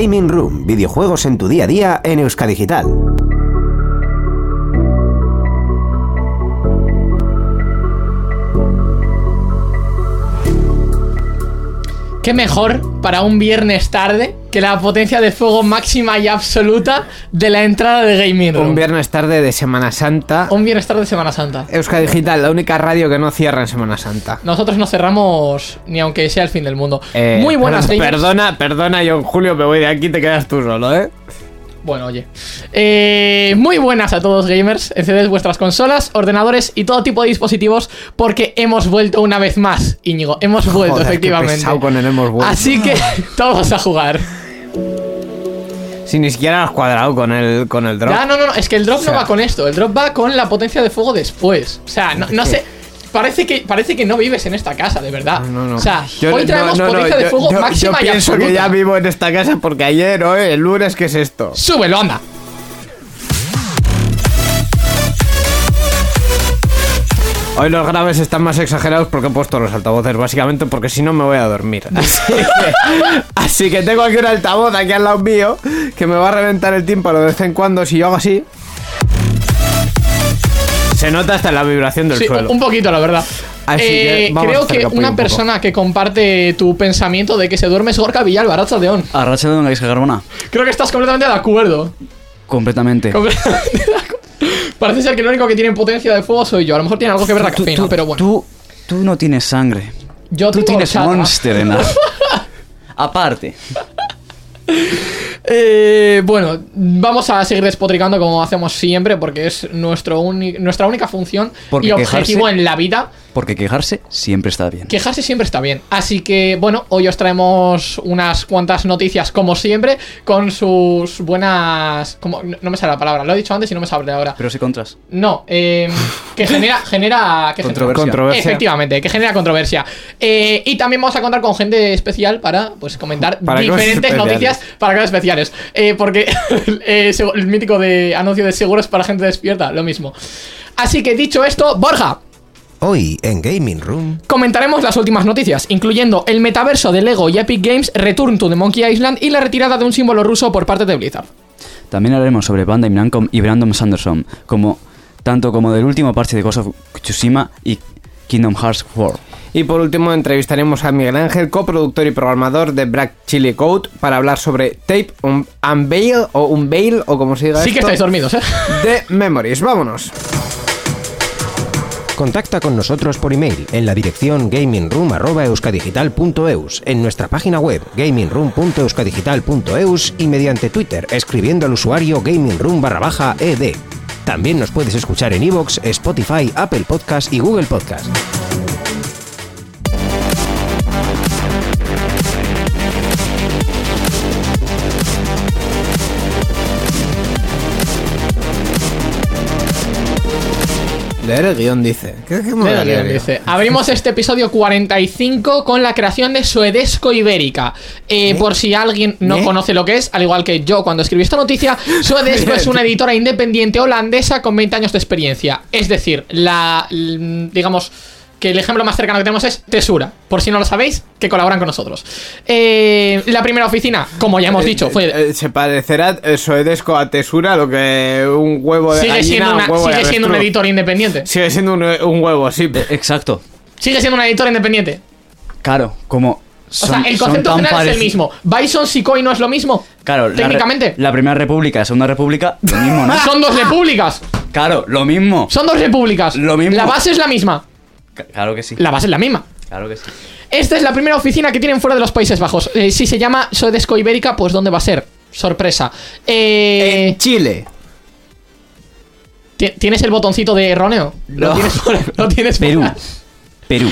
Gaming Room, videojuegos en tu día a día en Euskadigital. ¿Qué mejor para un viernes tarde que la potencia de fuego máxima y absoluta de la entrada de Gaming Room? Un viernes tarde de Semana Santa. Un viernes tarde de Semana Santa. Euskadi Digital, la única radio que no cierra en Semana Santa. Nosotros no cerramos ni aunque sea el fin del mundo. Eh, Muy buenas. Perdona, perdona, John Julio, me voy de aquí, te quedas tú solo, ¿eh? Bueno, oye. Eh, muy buenas a todos gamers. Encended vuestras consolas, ordenadores y todo tipo de dispositivos porque hemos vuelto una vez más, Íñigo. Hemos vuelto, Joder, qué efectivamente. pesado con el hemos vuelto. Así que todos a jugar. Si ni siquiera has cuadrado con el, con el drop. Ya, no, no, no, es que el drop O sea- no va con esto. El drop va con la potencia de fuego después. O sea, no, no sé. Parece que, parece que no vives en esta casa, de verdad. No, no. O sea, Yo- hoy traemos no, potencia de yo- fuego yo- máxima Yo y pienso absoluta. que ya vivo en esta casa porque ayer o el lunes, ¿qué es esto? Súbelo, anda. Hoy los graves están más exagerados porque he puesto los altavoces, básicamente porque si no me voy a dormir. Así que, así que tengo aquí un altavoz aquí al lado mío que me va a reventar el tímpano de vez en cuando si yo hago así. Se nota hasta la vibración del Sí, suelo. un poquito, la verdad. Así Eh, que vamos a creo que una un persona que comparte tu pensamiento de que se duerme es Gorka Villalba. Arracha de una isca carbona. Creo que estás completamente de acuerdo. Completamente. Completamente de acuerdo. Parece ser que el único que tiene potencia de fuego soy yo. A lo mejor tiene algo que ver la Tú- cafeína, tú- pero bueno. Tú, tú no tienes sangre. yo Tú tengo tienes monster en la... Aparte. Eh, bueno, vamos a seguir despotricando como hacemos siempre porque es nuestro nuestra única función Porque y objetivo quejarse- en la vida. Porque quejarse siempre está bien. Quejarse siempre está bien. Así que, bueno, hoy os traemos unas cuantas noticias, como siempre, con sus buenas. Como, no me sale la palabra, lo he dicho antes y no me sale ahora. Pero si contras. No, eh, que genera. genera que genera- Controversia. Controversia. Efectivamente, que genera controversia. Eh, y también vamos a contar con gente especial para pues comentar Para diferentes noticias para cosas Eh, porque eh, el mítico de anuncio de seguros para gente despierta, lo mismo. Así que dicho esto, Borja, Hoy en Gaming Room. Comentaremos las últimas noticias, incluyendo el metaverso de Lego y Epic Games, Return to the Monkey Island y la retirada de un símbolo ruso por parte de Blizzard. También hablaremos sobre Bandai Namco y Brandon Sanderson, como, tanto como del último parche de Ghost of Tsushima y Kingdom Hearts 4. Y por último entrevistaremos a Miguel Ángel, coproductor y programador de Black Chili Code, para hablar sobre Tape un, Unveil o Unveil o como se diga Sí que estáis dormidos, ¿eh? de Memories. Vámonos. Contacta con nosotros por email en la dirección gamingroom.euskadigital.eus, en nuestra página web gamingroom.euskadigital.eus y mediante Twitter escribiendo al usuario gamingroom barra baja ed. También nos puedes escuchar en iVoox, Spotify, Apple Podcast y Google Podcast. Leer el guion dice. ¿Qué Mira leer el guion? dice. Abrimos este episodio 45 con la creación de Suedesco Ibérica. Eh, Por si alguien no ¿Eh? conoce lo que es, al igual que yo cuando escribí esta noticia, Suedesco es una editora independiente holandesa con 20 años de experiencia. Es decir, la. digamos. Que el ejemplo más cercano que tenemos es Tesura. Por si no lo sabéis, que colaboran con nosotros. Eh, la primera oficina, como ya hemos dicho, fue. Eh, eh, se parecerá eh, Soedesco a Tesura lo que un huevo de sigue gallina siendo, un una, de sigue siendo un editor independiente. Sigue siendo un, un huevo, sí. Exacto. Sigue siendo una editora independiente. Claro, como... O sea, el concepto general es el mismo. Bison, Sikoi no es lo mismo. Claro, la técnicamente. La, primera república, segunda república, lo mismo, ¿no? Son dos repúblicas. claro, lo mismo. Son dos repúblicas. Lo mismo. La base es la misma. Claro que sí. La base es la misma. Claro que sí. Esta es la primera oficina que tienen fuera de los Países Bajos. Eh, si se llama Sodesco Ibérica, pues ¿dónde va a ser? Sorpresa. Eh, En Chile. ¿ti- ¿Tienes el botoncito de erróneo? Lo No. tienes por, lo tienes por- Perú. Perú.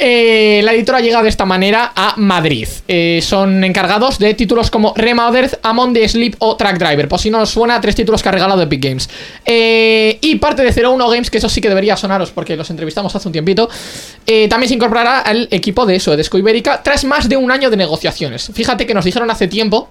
Eh, la editora llega de esta manera a Madrid. Eh, son encargados de títulos como Remothered, Among the Sleep o Track Driver. Por si no os suena, tres títulos que ha regalado Epic Games. Eh, y parte de 01 Games, que eso sí que debería sonaros porque los entrevistamos hace un tiempito. también se incorporará al equipo de Suedesco Ibérica tras más de un año de negociaciones. Fíjate que nos dijeron hace tiempo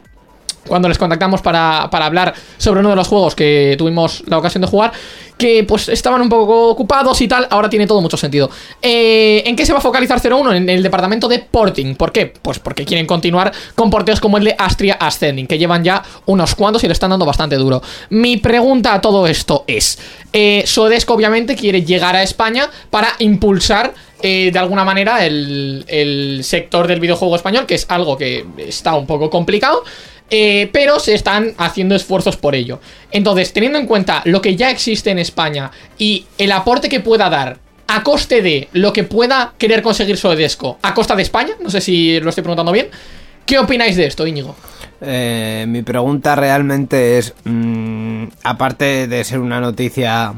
cuando les contactamos para, para hablar sobre uno de los juegos que tuvimos la ocasión de jugar, que pues estaban un poco ocupados y tal, ahora tiene todo mucho sentido. Eh, ¿En qué se va a focalizar 01? En el departamento de porting. ¿Por qué? Pues porque quieren continuar con porteos como el de Astria Ascending, que llevan ya unos cuantos y le están dando bastante duro. Mi pregunta a todo esto es, eh, Sodesco obviamente quiere llegar a España para impulsar eh, de alguna manera el, el sector del videojuego español, que es algo que está un poco complicado. Eh, pero se están haciendo esfuerzos por ello. Entonces, teniendo en cuenta lo que ya existe en España y el aporte que pueda dar a coste de lo que pueda querer conseguir Sodesco a costa de España, no sé si lo estoy preguntando bien, ¿qué opináis de esto, Íñigo? Eh, mi pregunta realmente es, mm, aparte de ser una noticia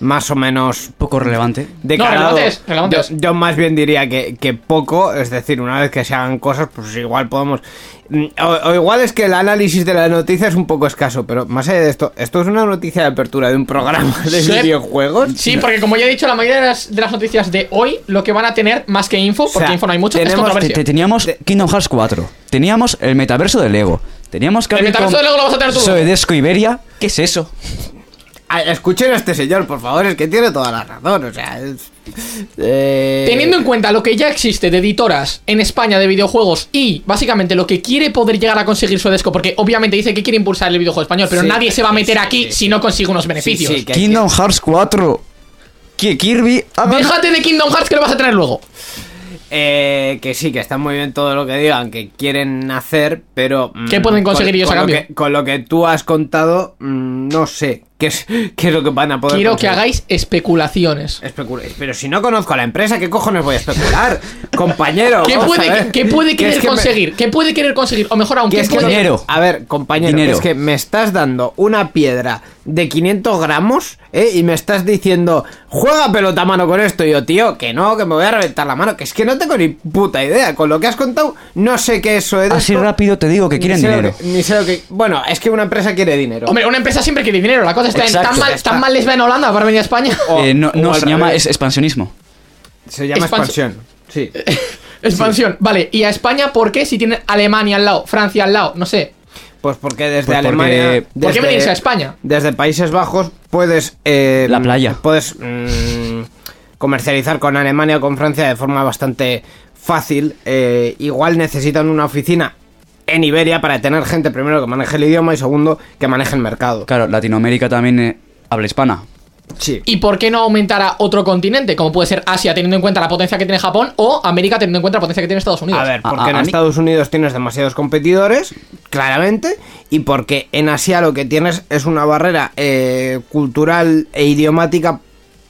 más o menos Poco relevante. de No, calado, relevante es, relevante yo, es. yo más bien diría que, que poco, es decir, una vez que se hagan cosas, pues igual podemos... mm, O, o igual es que el análisis de la noticia es un poco escaso, pero más allá de esto, ¿esto es una noticia de apertura de un programa de Sí. videojuegos? Sí, porque como ya he dicho, la mayoría de las, de las noticias de hoy lo que van a tener más que info, porque sea, info no hay mucho, es tenemos- controversia. te- teníamos De- Kingdom Hearts 4. Teníamos el metaverso de Lego. Teníamos que El metaverso con de Lego lo vas a tener tú. Soedesco Iberia. ¿Qué es eso? Ah, Escuchen a este señor, por favor, es que tiene toda la razón, o sea... es- eh, Teniendo en cuenta lo que ya existe de editoras en España de videojuegos y básicamente lo que quiere poder llegar a conseguir Sodesco, porque obviamente dice que quiere impulsar el videojuego español, pero Sí, nadie se va a meter sí, aquí sí, si sí. no consigue unos beneficios. sí, que Kingdom Hearts 4. Que Kirby haga- Déjate de Kingdom Hearts que lo vas a tener luego. Eh, que sí, que está muy bien todo lo que digan, que quieren hacer, pero... mm, ¿Qué pueden conseguir con- ellos a lo cambio? que- con lo que tú has contado, mm, no sé qué es, qué es lo que van a poder Quiero que hagáis especulaciones. Especuláis. Pero si no conozco a la empresa, ¿qué cojones voy a especular? Compañero. ¿Qué puede, qué puede Que querer es que me- conseguir? ¿Qué puede querer conseguir? O mejor aún, que ¿qué es puede- Dinero. A ver, compañero, Dinero. es que me estás dando una piedra de 500 gramos ¿eh? y me estás diciendo, juega pelota a mano con esto. Y yo, tío, que no, que me voy a reventar la mano. Que es que no tengo ni puta idea. Con lo que has contado, no sé qué eso es. Así rápido te digo que Ni quieren dinero. que- ni sé lo que. Bueno, es que una empresa quiere dinero. Hombre, una empresa siempre quiere dinero. La cosa está en tan mal, tan mal les va en Holanda para venir a España. O- Eh, no, no, se llama revés. es expansionismo. Se llama Expans- expansión. Sí. Expansión. Vale, ¿y a España por qué? Si tienen Alemania al lado, Francia al lado, no sé. Pues porque desde Pues porque- Alemania. ¿Por qué desde- venirse a España? Desde Países Bajos puedes. eh, La playa. Puedes mm, comercializar con Alemania o con Francia de forma bastante fácil. eh, igual necesitan una oficina en Iberia para tener gente, primero, que maneje el idioma y segundo, que maneje el mercado. Claro, Latinoamérica también eh, habla hispana. Sí. ¿Y por qué no aumentar a otro continente? Como puede ser Asia, teniendo en cuenta la potencia que tiene Japón, o América, teniendo en cuenta la potencia que tiene Estados Unidos. A ver, A- porque a- en a mí- Estados Unidos tienes demasiados competidores, claramente, y porque en Asia lo que tienes es una barrera eh, cultural e idiomática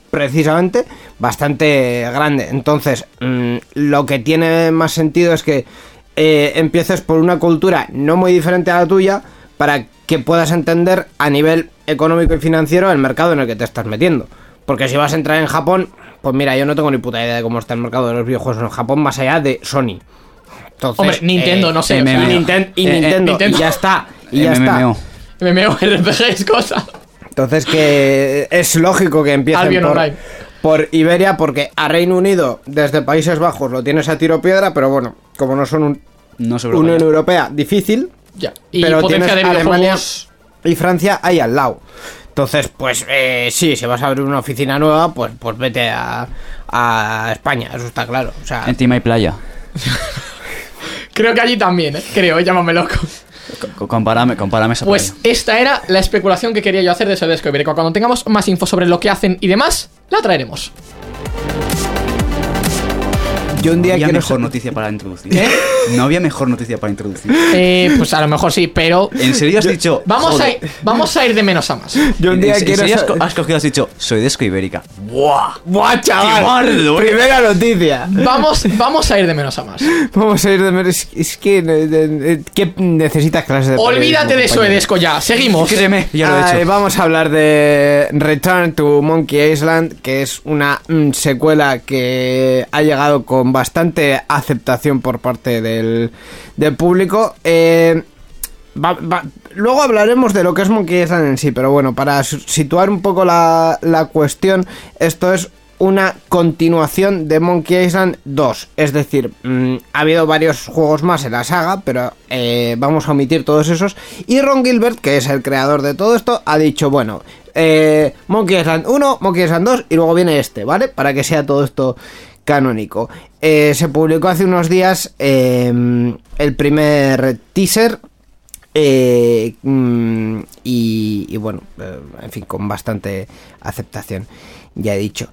precisamente bastante grande. Entonces, mm, lo que tiene más sentido es que eh, empieces por una cultura no muy diferente a la tuya para que puedas entender a nivel económico y financiero el mercado en el que te estás metiendo. Porque si vas a entrar en Japón, pues mira, yo no tengo ni puta idea de cómo está el mercado de los videojuegos en Japón más allá de Sony. Entonces, Hombre, Nintendo, no sé, Y, o sea, Ninten- y eh, eh, Nintendo, Nintendo. y ya está. Y ya MMO. está. MMO, RPG es cosa. Entonces que es lógico que empiecen por, por Iberia porque a Reino Unido desde Países Bajos lo tienes a tiro piedra, pero bueno, como no son un, No sobre Unión Europea difícil, Ya. Y pero potencia tienes de Alemania y Francia ahí al lado. Entonces, pues eh, sí, si vas a abrir una oficina nueva, pues, pues vete a, a España, eso está claro. O sea, Encima hay playa. Creo que allí también, ¿eh? Creo, ¿eh? llámame loco. Co- Compárame, compárame esa Pues playa. esta era la especulación que quería yo hacer de Sodesco Ibérico. Cuando tengamos más info sobre lo que hacen y demás, la traeremos. Yo un día había quiero mejor ser- noticia para introducir. ¿Qué? No había mejor noticia para introducir. Eh, pues a lo mejor sí, pero ¿En serio has dicho? vamos a, ir, vamos a ir de menos a más. Yo un ¿En- día en quiero serio has, ser- co- has cogido has dicho soy desco ibérica? ¡Buah! ¡Buah, chaval! ¡Qué bardo, eh! Primera noticia. Vamos, vamos a ir de menos a más. Vamos a ir de menos. Es que. de- de- de- ¿Qué necesitas clases de Olvídate de? Soedesco ya, seguimos. Créeme, ya lo he Ay, hecho. Vamos a hablar de Return to Monkey Island, que es una mm, secuela que ha llegado con bastante aceptación por parte del, público. Eh, luego hablaremos de lo que es Monkey Island en sí, pero bueno, para situar un poco la, la cuestión, esto es una continuación de Monkey Island 2. Es decir, mm, ha habido varios juegos más en la saga, pero eh, vamos a omitir todos esos. Y Ron Gilbert, que es el creador de todo esto, ha dicho, bueno, eh, Monkey Island 1, Monkey Island 2 y luego viene este, ¿vale? Para que sea todo esto canónico. Eh, se publicó hace unos días eh, el primer teaser eh, mm, y, y bueno, eh, en fin, con bastante aceptación, ya he dicho.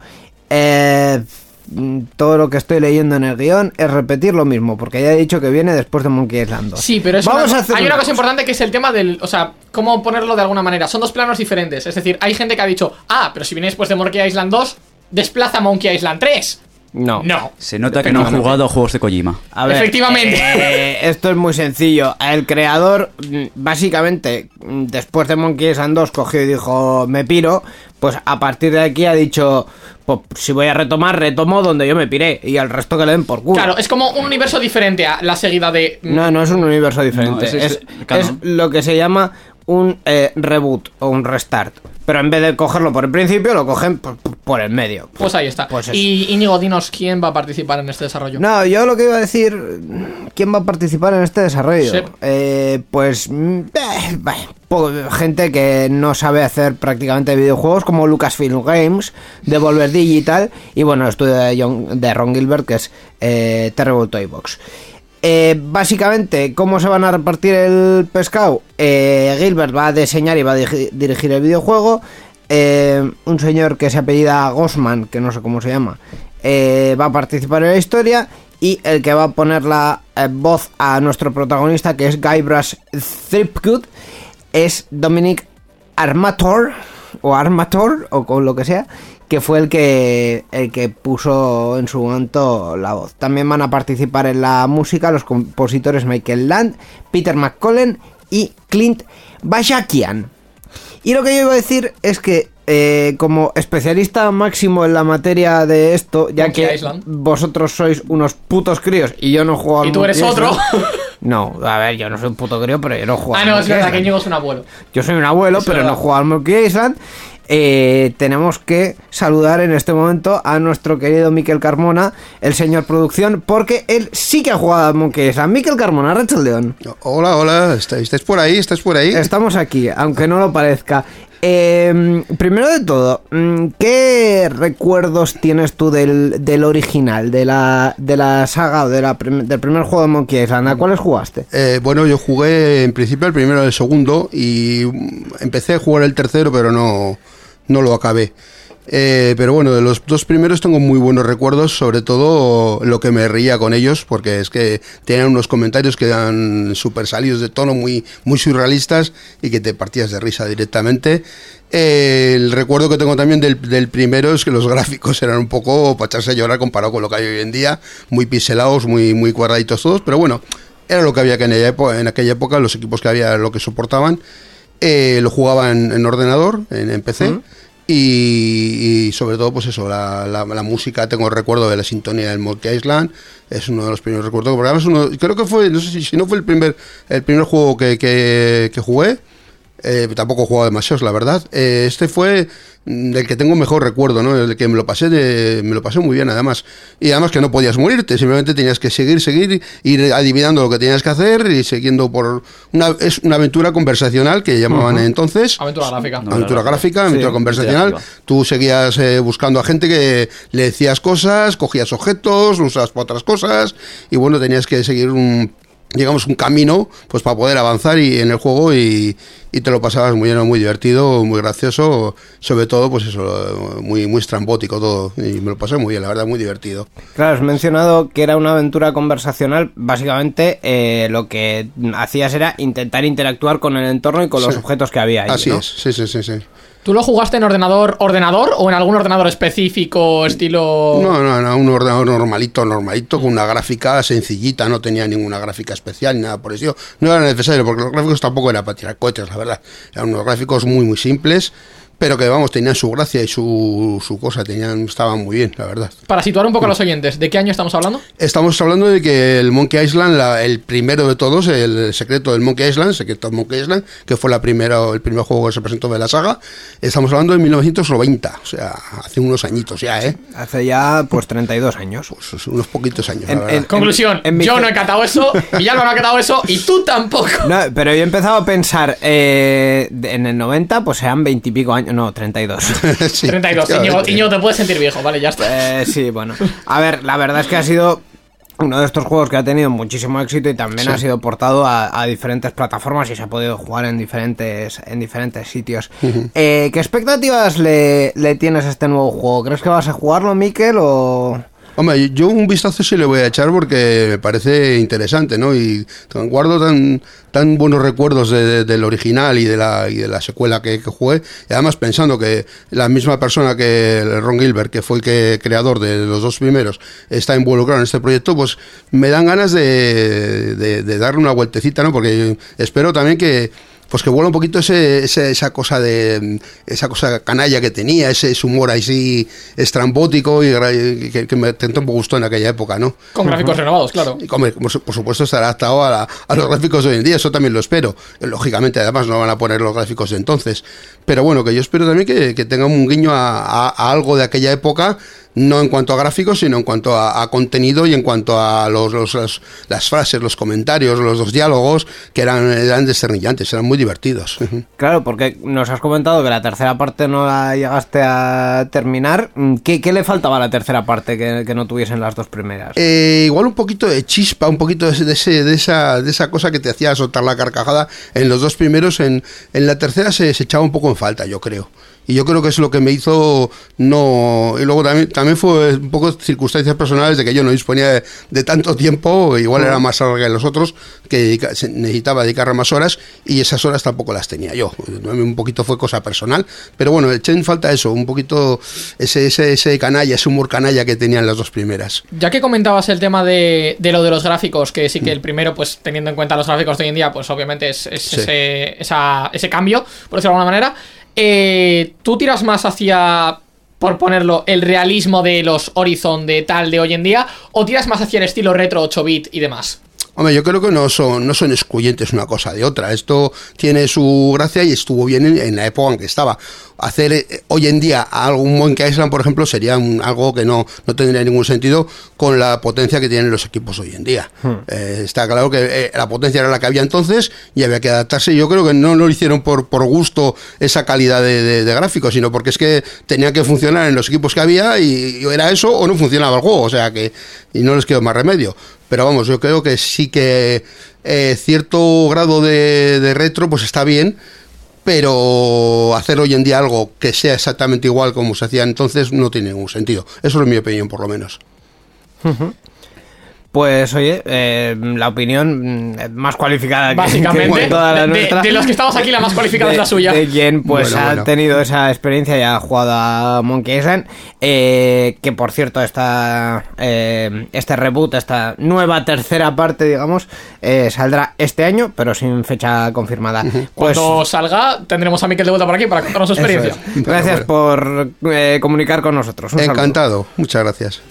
Todo lo que estoy leyendo en el guion es repetir lo mismo, porque ya he dicho que viene después de Monkey Island 2. Sí, pero es Vamos una- a hacer hay una una cosa cosa. importante que es el tema del. O sea, cómo ponerlo de alguna manera. Son dos planos diferentes. Es decir, hay gente que ha dicho, ah, pero si viene después de Monkey Island 2, desplaza Monkey Island 3. No. No. Se nota que no han jugado a juegos de Kojima. A ver, Efectivamente. eh, esto es muy sencillo. El creador, mm, básicamente, mm, después de Monkey Island 2, cogió y dijo, me piro. Pues a partir de aquí ha dicho, pues si voy a retomar, retomo donde yo me piré. Y al resto que le den por culo. Claro, es como un universo diferente a la seguida de. No, no es un universo diferente. No, ese es, es canon. es lo que se llama un eh, reboot o un restart. Pero en vez de cogerlo por el principio, lo cogen por, por el medio. Pues ahí está. Pues y Íñigo, dinos quién va a participar en este desarrollo. No, yo lo que iba a decir, ¿quién va a participar en este desarrollo? Sí. Eh, pues mm, eh, gente que no sabe hacer prácticamente videojuegos como Lucasfilm Games, Devolver Digital y bueno, el estudio de, John- de Ron Gilbert que es eh, Terrible Toy Box. Eh, básicamente, ¿cómo se van a repartir el pescado? Eh, Gilbert va a diseñar y va a dirigir el videojuego. Eh, un señor que se apellida Gosman, que no sé cómo se llama, va a participar en la historia. Y el que va a poner la voz a nuestro protagonista, que es Guybrush Threepwood, es Dominic Armator, o Armator, o con lo que sea, que fue el que, el que puso en su momento la voz. También van a participar en la música los compositores Michael Land, Peter McCollen y Clint Bashakian. Y lo que yo iba a decir es que, eh, como especialista máximo en la materia de esto, ya Monkey que Island. vosotros sois unos putos críos y yo no juego al Y tú eres otro. No, a ver, yo no soy un puto crío, pero yo no juego ah, no, es verdad Island. que Íñigo es un abuelo. Yo soy un abuelo, Es pero verdad. no juego al Monkey Island. Eh, tenemos que saludar en este momento a nuestro querido Miquel Carmona, el señor producción, porque él sí que ha jugado al Monkey Island. Miquel Carmona, Rachel León. Hola, hola, ¿estáis, por ahí? ¿Estáis por ahí? Estamos aquí, aunque no lo parezca. Eh, primero de todo, mm, ¿qué recuerdos tienes tú del, del original, de la, de la saga o de la prim- del primer juego de Monkey Island? ¿A cuáles jugaste? Eh, bueno, yo jugué en principio el primero y el segundo y mm, empecé a jugar el tercero, pero no, no lo acabé. Eh, pero bueno, de los dos primeros tengo muy buenos recuerdos, sobre todo lo que me reía con ellos, porque es que tenían unos comentarios que eran súper salidos de tono, muy, muy surrealistas y que te partías de risa directamente. El recuerdo que tengo también del, del primero es que los gráficos eran un poco para echarse a llorar comparado con lo que hay hoy en día, muy pixelados, muy, muy cuadraditos todos, pero bueno, era lo que había que en, aquella época, en aquella época, los equipos que había lo que soportaban. Eh, lo jugaba en, en ordenador, en, en PC. Y, y sobre todo, pues eso, la, la- la música, tengo el recuerdo de la sintonía del Monkey Island, es uno de los primeros recuerdos. Porque además uno, creo que fue, no sé si, si no fue el primer, el primer juego que, que, que jugué, eh, tampoco he jugado demasiados, la verdad. Eh, este fue mm, del que tengo mejor recuerdo, ¿no? El que me lo pasé de, me lo pasé muy bien, además. Y además que no podías morirte, simplemente tenías que seguir, seguir, ir adivinando lo que tenías que hacer y siguiendo por una es una aventura conversacional que llamaban entonces. Aventura gráfica. Aventura gráfica, aventura conversacional. Tú seguías eh, buscando a gente que le decías cosas, cogías objetos, usabas para otras cosas y bueno, tenías que seguir un digamos un camino pues para poder avanzar y en el juego y, y te lo pasabas muy bien, muy divertido, muy gracioso, sobre todo pues eso, muy muy estrambótico todo y me lo pasé muy bien, la verdad, muy divertido. Claro, has mencionado que era una aventura conversacional. Básicamente, eh, lo que hacías era intentar interactuar con el entorno y con los Sí. objetos que había ahí. Así ¿no? es, sí, sí, sí, sí. ¿Tú lo jugaste en ordenador ordenador o en algún ordenador específico estilo No, no, no, un ordenador normalito, normalito, con una gráfica sencillita, no tenía ninguna gráfica especial ni nada por eso. No era necesario, porque los gráficos tampoco eran para tirar cohetes, la verdad. Eran unos gráficos muy, muy simples, pero que vamos, tenían su gracia y su, su cosa, tenían, estaban muy bien, la verdad. Para situar un poco a los oyentes, ¿de qué año estamos hablando? Estamos hablando de que el Monkey Island, la- el primero de todos, el secreto del Monkey Island, secreto del Monkey Island, que fue la primera, el primer juego que se presentó de la saga, estamos hablando de 1990, o sea, hace unos añitos ya, ¿eh? Hace ya, pues, 32 años. Pues unos poquitos años, En- la verdad. en- Conclusión, en yo no he catado eso, Villalba no ha catado eso y tú tampoco. No, pero yo he empezado a pensar, eh, en el 90, pues sean 20 y pico años, no, 32. Sí, 32, Íñigo, efectivamente. Íñigo, te puedes sentir viejo, vale, ya está. Eh, sí, bueno. A ver, la verdad es que ha sido uno de estos juegos que ha tenido muchísimo éxito y también Sí. ha sido portado a, a diferentes plataformas y se ha podido jugar en diferentes, en diferentes sitios. Eh, ¿Qué expectativas le, le tienes a este nuevo juego? ¿Crees que vas a jugarlo, Miquel, o...? Hombre, yo un vistazo sí le voy a echar porque me parece interesante, ¿no? Y guardo tan, tan buenos recuerdos de- de- del original y de la, y de la secuela que, jugué. Y además pensando que la misma persona que Ron Gilbert, que fue el que, creador de los dos primeros, está involucrado en este proyecto, pues me dan ganas de- de darle una vueltecita, ¿no? Porque espero también que pues que vuelva un poquito ese, ese- esa cosa de esa cosa canalla que tenía, ese, ese humor así estrambótico y, que, que me tanto me gustó en aquella época, ¿no? Con gráficos renovados, claro. Y, hombre, por, su- por supuesto estará adaptado a, la- a los gráficos de hoy en día, eso también lo espero. Lógicamente, además no van a poner los gráficos de entonces. Pero bueno, que yo espero también que, que tenga un guiño a, a- a algo de aquella época, no en cuanto a gráficos, sino en cuanto a, a contenido y en cuanto a los, los- los- las frases, los comentarios, los, los diálogos, que eran, eran desternillantes, eran muy divertidos. Claro, porque nos has comentado que la tercera parte no la llegaste a terminar. ¿Qué, qué le faltaba a la tercera parte que, que no tuviesen las dos primeras? Eh, igual un poquito de chispa, un poquito de, ese- de, ese- de esa, de esa cosa que te hacía soltar la carcajada en los dos primeros. En, en la tercera se, se echaba un poco en falta, yo creo. Y yo creo que es lo que me hizo no. Y luego también, también fue un poco circunstancias personales de que yo no disponía de, de tanto tiempo, igual era más larga que los otros, que necesitaba dedicarle más horas y esas horas tampoco las tenía yo. Un poquito fue cosa personal, pero bueno, eché en falta eso, un poquito ese, ese, ese canalla, ese humor canalla que tenían las dos primeras. Ya que comentabas el tema de, de lo de los gráficos, que sí que el primero, pues teniendo en cuenta los gráficos de hoy en día, pues obviamente es, es Sí. ese, esa- ese cambio, por decirlo de alguna manera. Eh, ¿Tú tiras más hacia, por ponerlo, el realismo de los Horizon de tal de hoy en día? ¿O tiras más hacia el estilo retro 8-bit y demás? Hombre, yo creo que no son, no son excluyentes una cosa de otra. Esto tiene su gracia y estuvo bien en, en la época en que estaba. Hacer eh, hoy en día algún Monkey Island, por ejemplo, sería un- algo que no, no tendría ningún sentido con la potencia que tienen los equipos hoy en día. Eh, está claro que eh, la potencia era la que había entonces y había que adaptarse. Yo creo que no lo hicieron por, por gusto esa calidad de, de- de gráficos, sino porque es que tenía que funcionar en los equipos que había y, y era eso o no funcionaba el juego. O sea que y no les quedó más remedio. Pero vamos, yo creo que sí que eh, cierto grado de, de retro pues está bien, pero hacer hoy en día algo que sea exactamente igual como se hacía entonces no tiene ningún sentido. Eso es mi opinión, por lo menos. Pues oye, eh, la opinión mm, más cualificada que- Básicamente, que toda la de- nuestra. de los que estamos aquí, la más cualificada de, es la suya. De quien pues Bueno, ha bueno. tenido esa experiencia y ha jugado a Monkey Island. eh, que por cierto, esta, eh, este reboot, esta nueva tercera parte, digamos, eh, saldrá este año, pero sin fecha confirmada. Pues, Cuando salga, tendremos a Miquel de vuelta por aquí para contarnos su experiencia. es. Gracias por eh, comunicar con nosotros. Un saludo. Encantado, muchas gracias.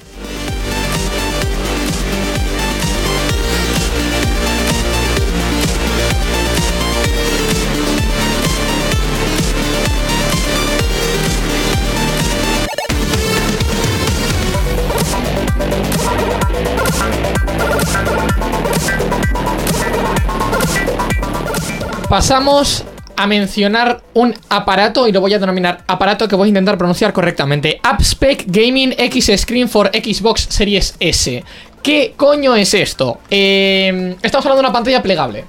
Pasamos a mencionar un aparato y lo voy a denominar aparato que voy a intentar pronunciar correctamente. AppSpec Gaming X Screen for Xbox Series S. ¿Qué coño es esto? Eh, estamos hablando de una pantalla plegable.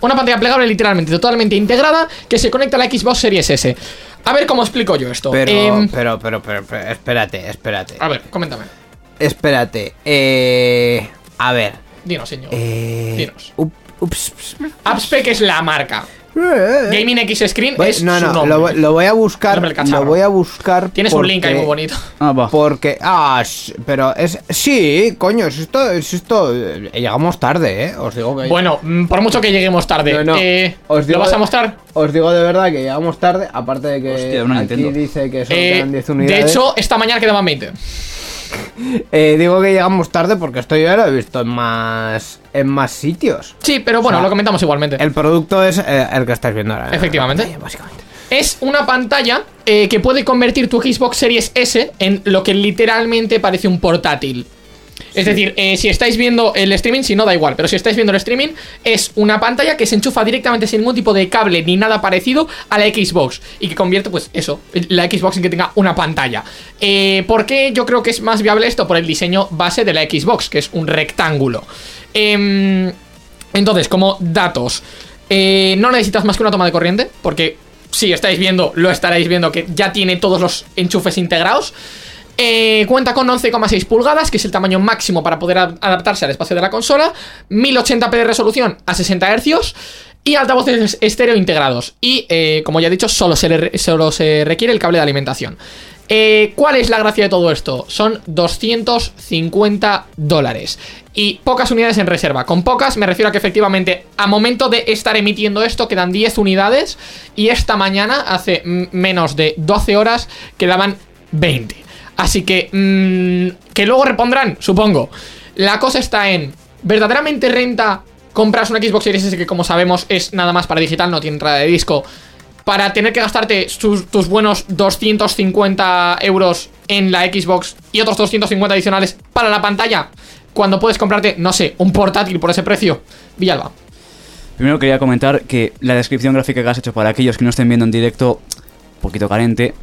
Una pantalla plegable literalmente, totalmente integrada, que se conecta a la Xbox Series S. A ver cómo explico yo esto. Pero, Em, pero, pero, pero, pero, espérate, espérate. a ver, coméntame. Espérate. Eh, a ver. Dinos, señor. Eh, Dinos. Ups, ups. AppSpec es la marca. Gaming X Screen Voy- es no, su no, nombre. lo, voy- lo voy a buscar. Lo voy a buscar. Tienes un link ahí porque- muy bonito. Ah, va. Porque, ah, pero es, sí, coño, es esto, es esto, eh, llegamos tarde, eh, os digo que... Bueno, mm, por mucho que lleguemos tarde. No, no, eh, os digo ¿Lo vas de- a mostrar? Os digo de verdad que llegamos tarde, aparte de que Hostia, aquí dice que solo Eh, quedan 10 de unidades. hecho, esta mañana quedaban 20. Eh, digo que llegamos tarde porque esto yo lo he visto en más, en más sitios. Sí, pero bueno, O sea, lo comentamos igualmente. El producto es eh, el que estáis viendo ahora. Efectivamente. Eh, Básicamente. Es una pantalla eh, que puede convertir tu Xbox Series S en lo que literalmente parece un portátil. Es decir, eh, si estáis viendo el streaming, si no da igual, pero si estáis viendo el streaming, es una pantalla que se enchufa directamente sin ningún tipo de cable ni nada parecido a la Xbox y que convierte, pues eso, la Xbox en que tenga una pantalla. Eh, ¿Por qué yo creo que es más viable esto? Por el diseño base de la Xbox, que es un rectángulo. Em, entonces, como datos, eh, no necesitas más que una toma de corriente, porque si estáis viendo, lo estaréis viendo que ya tiene todos los enchufes integrados. Eh, cuenta con 11,6 pulgadas, que es el tamaño máximo para poder ad- adaptarse al espacio de la consola, 1080p de resolución a 60 Hz y altavoces estéreo integrados. Y, eh, como ya he dicho, solo se, le solo se requiere el cable de alimentación. Eh, ¿Cuál es la gracia de todo esto? Son 250 dólares y pocas unidades en reserva. Con pocas me refiero a que efectivamente a momento de estar emitiendo esto quedan 10 unidades y esta mañana, hace menos de 12 horas, quedaban 20. Así que, mm, que luego repondrán, supongo. La cosa está en, ¿verdaderamente renta compras una Xbox Series S que como sabemos es nada más para digital, no tiene entrada de disco? Para tener que gastarte tus buenos 250 euros en la Xbox y otros 250 adicionales para la pantalla, cuando puedes comprarte, no sé, un portátil por ese precio. Villalba. Primero quería comentar que la descripción gráfica que has hecho para aquellos que no estén viendo en directo, un poquito carente.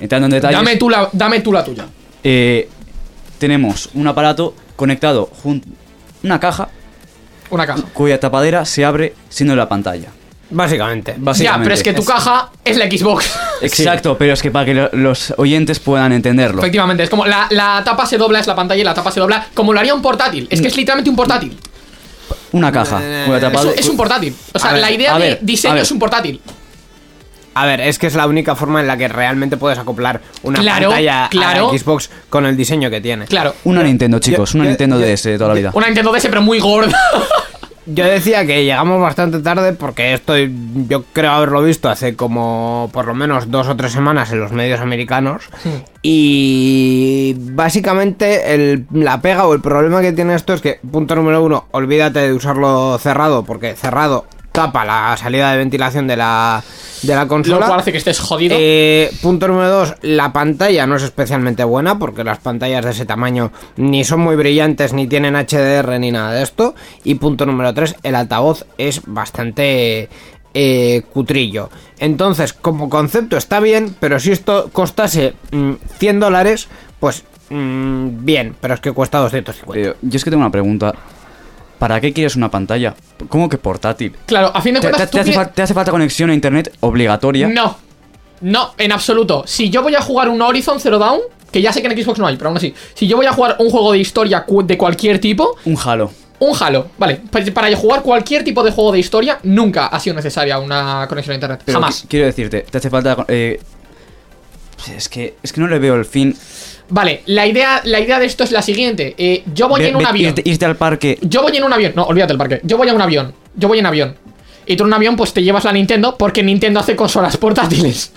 Entrando en detalles, Dame tú, la, dame tú la tuya. eh, tenemos un aparato conectado junto una caja Una caja. cuya tapadera se abre siendo la pantalla. Básicamente. Ya, Básicamente. pero es que tu caja es la Xbox. Exacto, pero es que para que lo- los oyentes puedan entenderlo. Efectivamente, es como la, la tapa se dobla, es la pantalla y la tapa se dobla, como lo haría un portátil. Es que es literalmente un portátil. Una caja cuya Es, tapadera... un- es un portátil. O sea, ver, la idea de ver, diseño es un portátil. A ver, es que es la única forma en la que realmente puedes acoplar una Claro, pantalla a claro. la Xbox con el diseño que tiene. Claro. Una Nintendo, chicos, yo- una yo- Nintendo yo- DS de toda la vida. Una Nintendo DS, pero muy gorda. Yo decía que llegamos bastante tarde porque esto yo creo haberlo visto hace como por lo menos dos o tres semanas en los medios americanos y básicamente el- la pega o el problema que tiene esto es que punto número uno, olvídate de usarlo cerrado porque cerrado tapa la salida de ventilación de la, de la Lo consola. cual hace que estés jodido. Eh, punto número dos, la pantalla no es especialmente buena porque las pantallas de ese tamaño ni son muy brillantes, ni tienen HDR ni nada de esto. Y punto número tres, el altavoz es bastante eh, cutrillo. Entonces, como concepto está bien, pero si esto costase mm, 100 dólares, pues mm, bien, pero es que cuesta 250. Pero yo es que tengo una pregunta. ¿Para qué quieres una pantalla? ¿Cómo que portátil? claro, a fin de ¿Te, cuentas, te- hace, te falta conexión a internet obligatoria? No. No, en absoluto. Si yo voy a jugar un Horizon Zero Dawn, que ya sé que en Xbox no hay, pero aún así. Si yo voy a jugar un juego de historia de cualquier tipo, Un Halo. un Halo, vale. pa- Para jugar cualquier tipo de juego de historia, nunca ha sido necesaria una conexión a internet. Pero Jamás. qui- Quiero decirte, te hace falta... eh, es que es que no le veo el fin. Vale, la idea, la idea de esto es la siguiente. Eh, yo voy Ve- en un ve- avión. Irte, irte al parque. Yo voy en un avión. No, olvídate el parque. Yo voy a un avión. Yo voy en avión. Y tú en un avión, pues te llevas la Nintendo porque Nintendo hace consolas portátiles.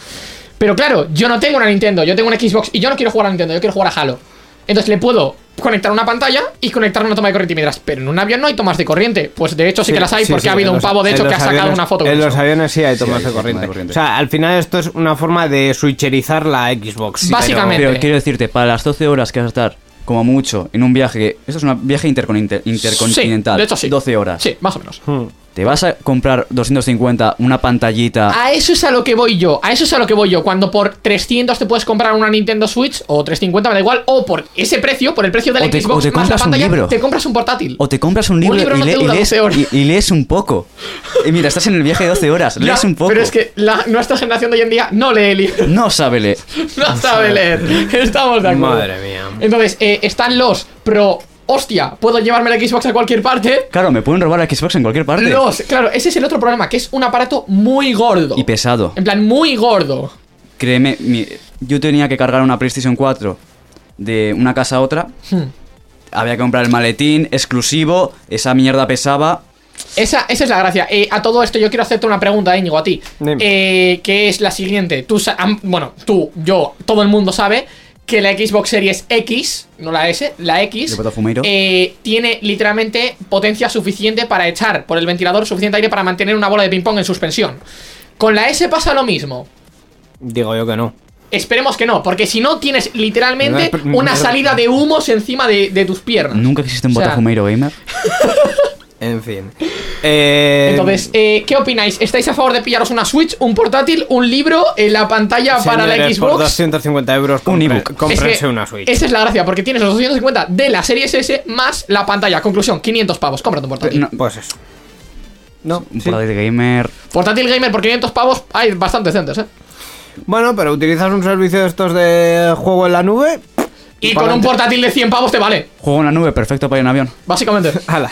Pero claro, yo no tengo una Nintendo, yo tengo una Xbox y yo no quiero jugar a Nintendo, yo quiero jugar a Halo. Entonces le puedo conectar una pantalla y conectar una toma de corriente y me dirás, pero en un avión no hay tomas de corriente. Pues de hecho sí, que las hay Sí, porque sí, ha habido un pavo de hecho que ha sacado aviones- una foto En los eso. aviones sí hay Sí, tomas hay de, corriente. O sea, al final esto es una forma de switcherizar la Xbox. Básicamente. Pero quiero decirte, para las 12 horas que vas a estar, como mucho, en un viaje. Esto es un viaje intercontinental. intercontinental. Sí, de hecho sí. 12 horas. Sí, más o menos. Hmm. ¿Te vas a comprar 250, una pantallita? A eso es a lo que voy yo, a eso es a lo que voy yo. Cuando por 300 te puedes comprar una Nintendo Switch o 350, me da igual, o por ese precio, por el precio de la O te- Xbox o te más la compras un pantalla, libro. te compras un portátil. O te compras un libro, libro y, no le- te y lees, 12 horas. y, y lees un poco. Y mira, estás en el viaje de 12 horas, Ya, lees un poco. Pero es que la- nuestra generación de hoy en día no lee libros. No sabe leer. No sabe leer. Estamos de acuerdo. Madre mía. Entonces, eh, están los Pro hostia, puedo llevarme la Xbox a cualquier parte. Claro, me pueden robar la Xbox en cualquier parte. Los, claro, ese es el otro problema, que es un aparato muy gordo. Y pesado. En plan, muy gordo. Créeme, mi- yo tenía que cargar una PlayStation 4 de una casa a otra. Hmm. Había que comprar el maletín exclusivo. Esa mierda pesaba. Esa, esa es la gracia. Eh, a todo esto yo quiero hacerte una pregunta, Íñigo, a ti. Eh, que es la siguiente. Tú, bueno, tú, yo, todo el mundo sabe que la Xbox Series X, no la S, la X, eh, tiene literalmente potencia suficiente para echar por el ventilador suficiente aire para mantener una bola de ping-pong en suspensión. Con la S pasa lo mismo. Digo yo que no. Esperemos que no, porque si no tienes literalmente una salida de humos encima de, de tus piernas. Nunca existe un O sea, botafumeiro gamer. En fin. Eh, Entonces, eh, ¿qué opináis? ¿Estáis a favor de pillaros una Switch, un portátil, un libro, en la pantalla para la señores, Por Xbox? 250 euros, Un ebook. Es que una Switch. Esa es la gracia, porque tienes los 250 de la serie S más la pantalla. Conclusión, 500 pavos. Cómprate un portátil. No, Pues eso. No, un sí. portátil gamer. Portátil gamer por 500 pavos hay bastante decentes, ¿eh? Bueno, pero utilizas un servicio de estos de juego en la nube. Y con un portátil de 100 pavos te vale, Juego en la nube, perfecto para ir en avión. básicamente. Hala.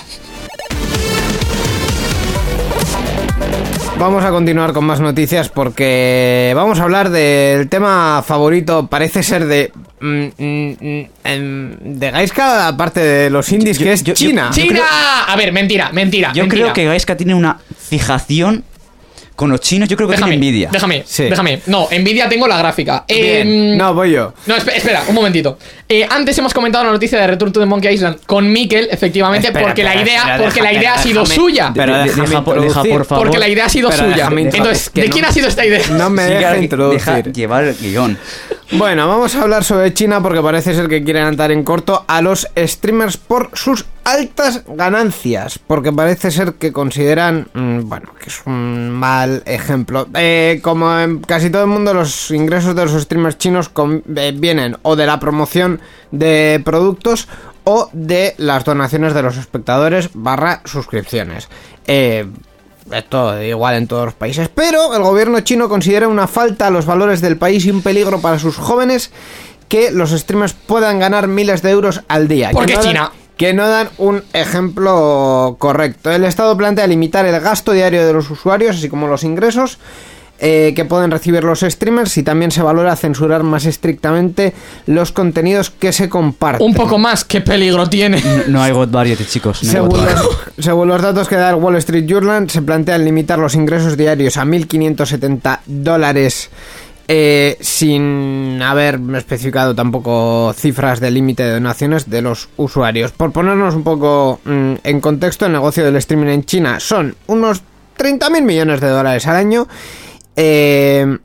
Vamos a continuar con más noticias porque vamos a hablar del tema favorito, parece ser de. mm, mm, mm, em, de Gaiska, aparte de los indies, Yo- que es yo- yo- China. yo- ¡China! A ver, mentira, mentira. Yo mentira. creo que Gaiska tiene una fijación con los chinos. Yo creo que Déjame, tiene envidia. Déjame, Sí. déjame. No, Nvidia tengo la gráfica. Bien. Em, No, voy yo. No, espe- espera, un momentito. Eh, antes hemos comentado la noticia de Return to the Monkey Island con Mikel, efectivamente, Espera, porque la espera, idea, espera, porque la idea ha sido déjame. suya. Pero De- de- déjame deja, por- deja, introducir. por favor. Porque la idea ha sido Pero suya. Entonces, ¿de no- quién ha sido esta idea? No me deja introducir. llevar el guion. Bueno, vamos a hablar sobre China porque parece ser que quieren atar en corto a los streamers por sus altas ganancias. Porque parece ser que consideran, mm, bueno, que es un mal ejemplo. Eh, como en casi todo el mundo, los ingresos de los streamers chinos eh, vienen o de la promoción de productos o de las donaciones de los espectadores barra suscripciones. Eh, esto igual en todos los países. Pero el gobierno chino considera una falta a los valores del país y un peligro para sus jóvenes que los streamers puedan ganar miles de euros al día. Porque no dan- China. Que no dan un ejemplo correcto. El Estado plantea limitar el gasto diario de los usuarios, así como los ingresos eh, que pueden recibir los streamers y también se valora censurar más estrictamente los contenidos que se comparten. Un poco más, qué peligro tiene. No, no hay God Variety, chicos. No hay Según God Variety. los, según los datos que da el Wall Street Journal, se plantean limitar los ingresos diarios a 1.570 dólares eh, sin haber especificado tampoco cifras de límite de donaciones de los usuarios. Por ponernos un poco mm, en contexto, el negocio del streaming en China son unos 30.000 millones de dólares al año. Eh,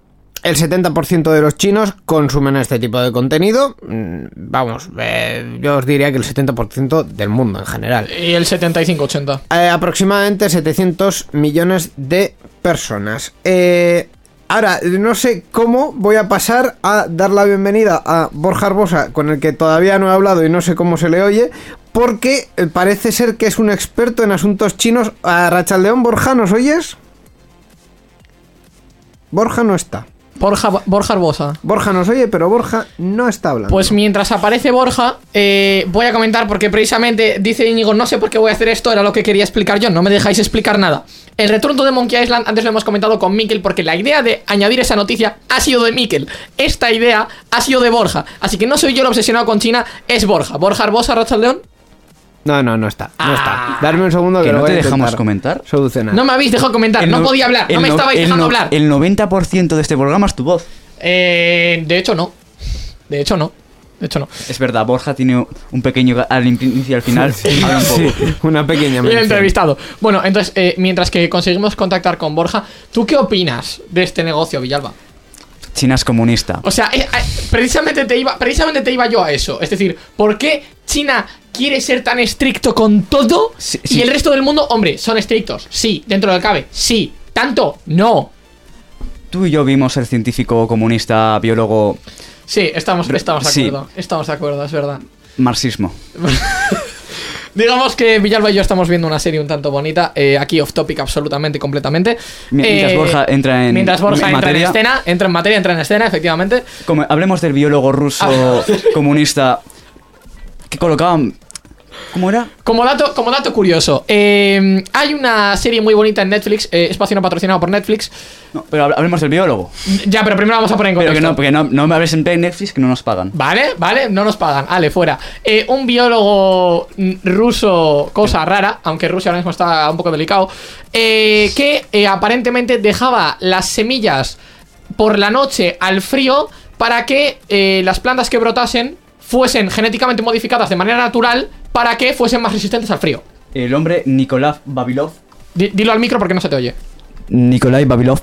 el 70% de los chinos consumen este tipo de contenido. Mm, Vamos, eh, yo os diría que el 70% del mundo en general. Y el 75-80. Eh, aproximadamente 700 millones de personas. Eh, ahora, no sé cómo voy a pasar a dar la bienvenida a Borja Arbosa, con el que todavía no he hablado y no sé cómo se le oye, porque eh, parece ser que es un experto en asuntos chinos. A Rachaldeón, Borja, ¿nos oyes? Borja no está. Borja, Borja Arbosa. Borja nos oye, pero Borja no está hablando. Pues mientras aparece Borja, eh, voy a comentar porque precisamente dice Íñigo, no sé por qué voy a hacer esto, era lo que quería explicar yo, no me dejáis explicar nada. El retorno de Monkey Island, antes lo hemos comentado con Mikel, porque la idea de añadir esa noticia ha sido de Mikel. Esta idea ha sido de Borja. Así que no soy yo el obsesionado con China, es Borja. Borja Arbosa, Racha León. No, no, no está. No Ah. está. Darme un segundo que, ¿Que lo no voy te a dejamos intentar comentar? Solucionar. No me habéis dejado comentar, El no no- podía hablar, no el me no- estabais el dejando no- hablar. El 90% de este programa es tu voz. Eh, de hecho, no. De hecho, no. De hecho, no. Es verdad, Borja tiene un pequeño ga- al inicio y al final. habla un poco. Sí, una pequeña Bien mención. entrevistado. Bueno, entonces, eh, mientras que conseguimos contactar con Borja, ¿tú qué opinas de este negocio, Villalba? China es comunista. O sea, eh, eh, precisamente, te iba, precisamente te iba yo a eso. Es decir, ¿por qué China quiere ser tan estricto con todo Sí, y el resto del mundo, hombre, son estrictos? Sí, dentro del cabe, sí. ¿Tanto? No. Tú y yo vimos el científico comunista, biólogo, Sí, estamos, estamos de Sí. acuerdo. Estamos de acuerdo, es verdad. marxismo. Digamos que Villalba y yo estamos viendo una serie un tanto bonita, eh, aquí off topic absolutamente, completamente. Mientras Eh, Borja entra en Mientras Borja en entra en escena, entra en materia, entra en escena, efectivamente. Como hablemos del biólogo ruso Ah. comunista que colocaban ¿Cómo era? Como dato, como dato curioso, eh, hay una serie muy bonita en Netflix, eh, espacio no patrocinado por Netflix. No, pero hab- hablemos del biólogo. Ya, pero primero vamos a poner en Pero contexto. que no, porque no, no me hables en Netflix que no nos pagan. Vale, vale, no nos pagan. Ale, fuera. Eh, un biólogo mm, ruso, cosa rara, aunque Rusia ahora mismo está un poco delicado, eh, que aparentemente dejaba las semillas por la noche al frío para que las plantas que brotasen fuesen genéticamente modificadas de manera natural para que fuesen más resistentes al frío. El hombre Nikolai Babilov. Di- dilo al micro porque no se te oye. Nikolai Babilov.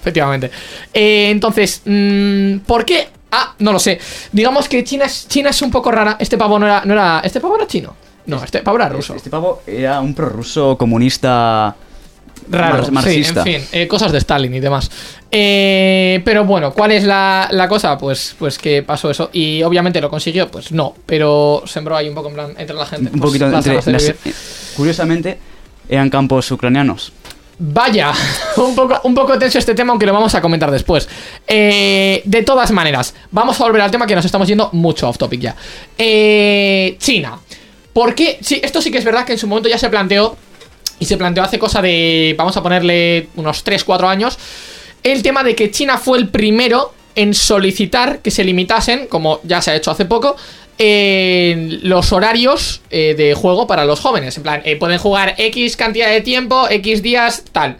Efectivamente. Eh, entonces, mm, ¿por qué? Ah, no lo sé. Digamos que China es, China es un poco rara. Este pavo no era, no era. ¿Este pavo era chino? No, este pavo era ruso. Este pavo era un prorruso comunista Raro, mar- sí, marxista. en fin, eh, cosas de Stalin y demás. Eh, pero bueno, ¿cuál es la, la cosa? Pues, pues que pasó eso. Y obviamente lo consiguió, pues no. Pero sembró ahí un poco en plan entre la gente. Un pues, poquito entre las- Curiosamente, eran campos ucranianos. Vaya, un poco, un poco tenso este tema, aunque lo vamos a comentar después. Eh, de todas maneras, vamos a volver al tema que nos estamos yendo mucho off topic ya. Eh, China. ¿Por qué? Sí, esto sí que es verdad que en su momento ya se planteó. Y se planteó hace cosa de. Vamos a ponerle unos 3-4 años. El tema de que China fue el primero en solicitar que se limitasen, como ya se ha hecho hace poco, los horarios eh, de juego para los jóvenes. En plan, eh, pueden jugar X cantidad de tiempo, X días, tal.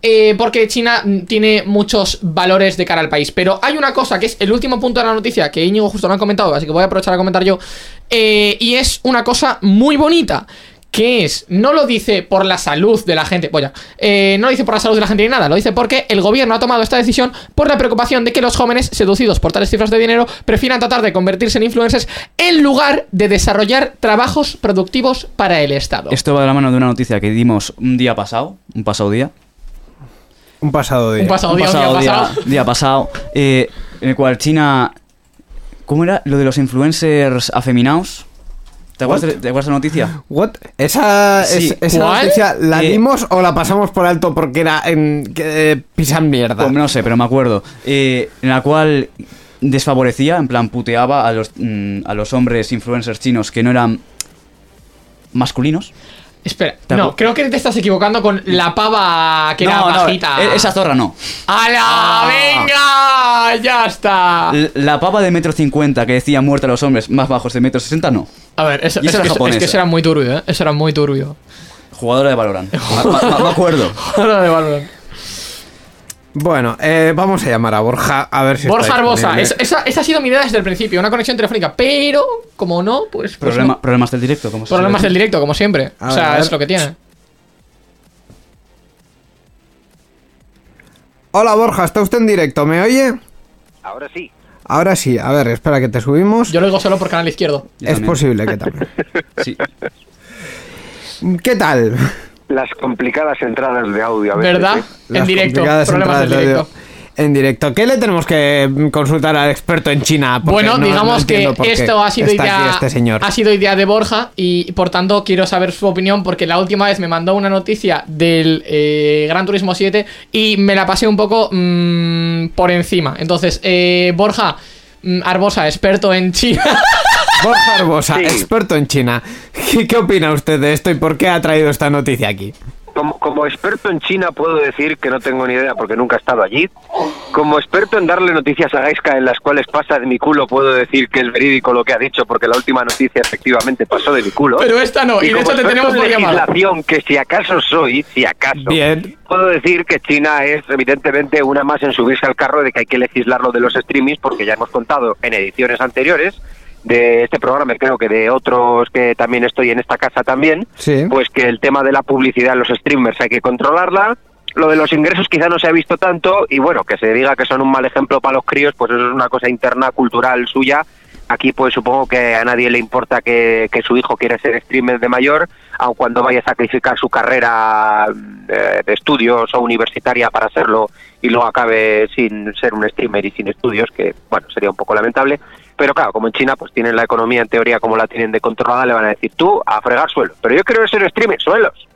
Eh, porque China mm, tiene muchos valores de cara al país. Pero hay una cosa que es el último punto de la noticia que Íñigo justo no ha comentado, así que voy a aprovechar a comentar yo. y es una cosa muy bonita. Que es, no lo dice por la salud de la gente, vaya, eh, no lo dice por la salud de la gente ni nada, lo dice porque el gobierno ha tomado esta decisión por la preocupación de que los jóvenes, seducidos por tales cifras de dinero, prefieran tratar de convertirse en influencers en lugar de desarrollar trabajos productivos para el Estado. Esto va de la mano de una noticia que dimos un día pasado, un pasado día. Un pasado día. Un pasado un día, un día pasado día, pasado. día pasado, eh, en el cual China... ¿Cómo era? Lo de los influencers afeminados. ¿Te acuerdas, de, ¿Te acuerdas de la noticia? What? Esa, Sí. es- esa noticia la Eh, dimos o la pasamos por alto porque era en que, eh, pisan mierda. Pues no sé, pero me acuerdo. Eh, en la cual desfavorecía, en plan puteaba a los, mm, a los hombres influencers chinos que no eran masculinos. Espera, ¿Te no, creo que te estás equivocando con la pava que era no, bajita. e- esa zorra no. ¡Hala! Ah. ¡Venga! ¡Ya está! La pava de metro cincuenta que decía muerte a los hombres más bajos de metro sesenta no. A ver, eso, es, que, era es que eso era muy turbio, ¿eh? Eso era muy turbio. Jugadora de Valorant. Me, acuerdo. Ahora de Valorant. Bueno, eh, vamos a llamar a Borja a ver si Borja Arbosa, es- esa, esa ha sido mi idea desde el principio, una conexión telefónica, pero como no, pues, pues Problema- no. Problemas del directo, como se problemas del directo, como siempre. A o sea, ver. es lo que tiene. Hola Borja, está usted en directo, ¿me oye? Ahora sí. Ahora sí, a ver, espera que te subimos. Yo lo digo solo por canal izquierdo. Yo es también. posible que también. Sí. ¿Qué tal? Las complicadas entradas de audio a veces. ¿Verdad? ¿eh? En directo, problemas audio. En directo. ¿Qué le tenemos que consultar al experto en China? Porque Bueno, no- no digamos que esto ha sido idea este señor. ha sido idea de Borja y por tanto quiero saber su opinión porque la última vez me mandó una noticia del eh, Gran Turismo 7 y me la pasé un poco mm, por encima. Entonces, eh, Borja mm, Arbosa, experto en China. Borja Arbosa, Sí. experto en China. ¿Qué, qué opina usted de esto y por qué ha traído esta noticia aquí? Como, como experto en China puedo decir que no tengo ni idea porque nunca he estado allí. Como experto en darle noticias a Gaiska en las cuales pasa de mi culo puedo decir que es verídico lo que ha dicho porque la última noticia efectivamente pasó de mi culo. Pero esta no, y de como hecho te tenemos en por legislación que si acaso soy, si acaso, Bien. puedo decir que China es evidentemente una más en subirse al carro de que hay que legislar lo de los streamings porque ya hemos contado en ediciones anteriores de este programa creo que de otros que también estoy en esta casa también, Sí. pues que el tema de la publicidad en los streamers hay que controlarla. Lo de los ingresos quizá no se ha visto tanto y bueno, que se diga que son un mal ejemplo para los críos, pues eso es una cosa interna, cultural suya. Aquí pues supongo que a nadie le importa que, que su hijo quiera ser streamer de mayor, aun cuando vaya a sacrificar su carrera eh, de estudios o universitaria para hacerlo y luego acabe sin ser un streamer y sin estudios, que bueno, sería un poco lamentable. Pero claro, como en China pues tienen la economía en teoría como la tienen de controlada, le van a decir tú a fregar suelos. Pero yo quiero ser streamer, suelos.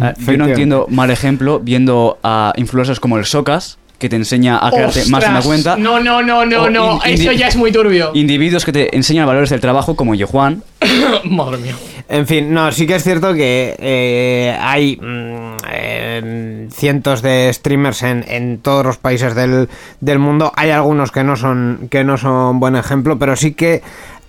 Ah, Yo no entiendo mal ejemplo viendo a influencers como el Socas, que te enseña a crearte más de una Ostras, cuenta. No, no, no, no, no. Eso ya es muy turbio. Individuos que te enseñan valores del trabajo como Yojuan. Madre mía. En fin, no, sí que es cierto que eh, hay mm, eh, cientos de streamers en, en todos los países del, del mundo. Hay algunos que no son que no son buen ejemplo, pero sí que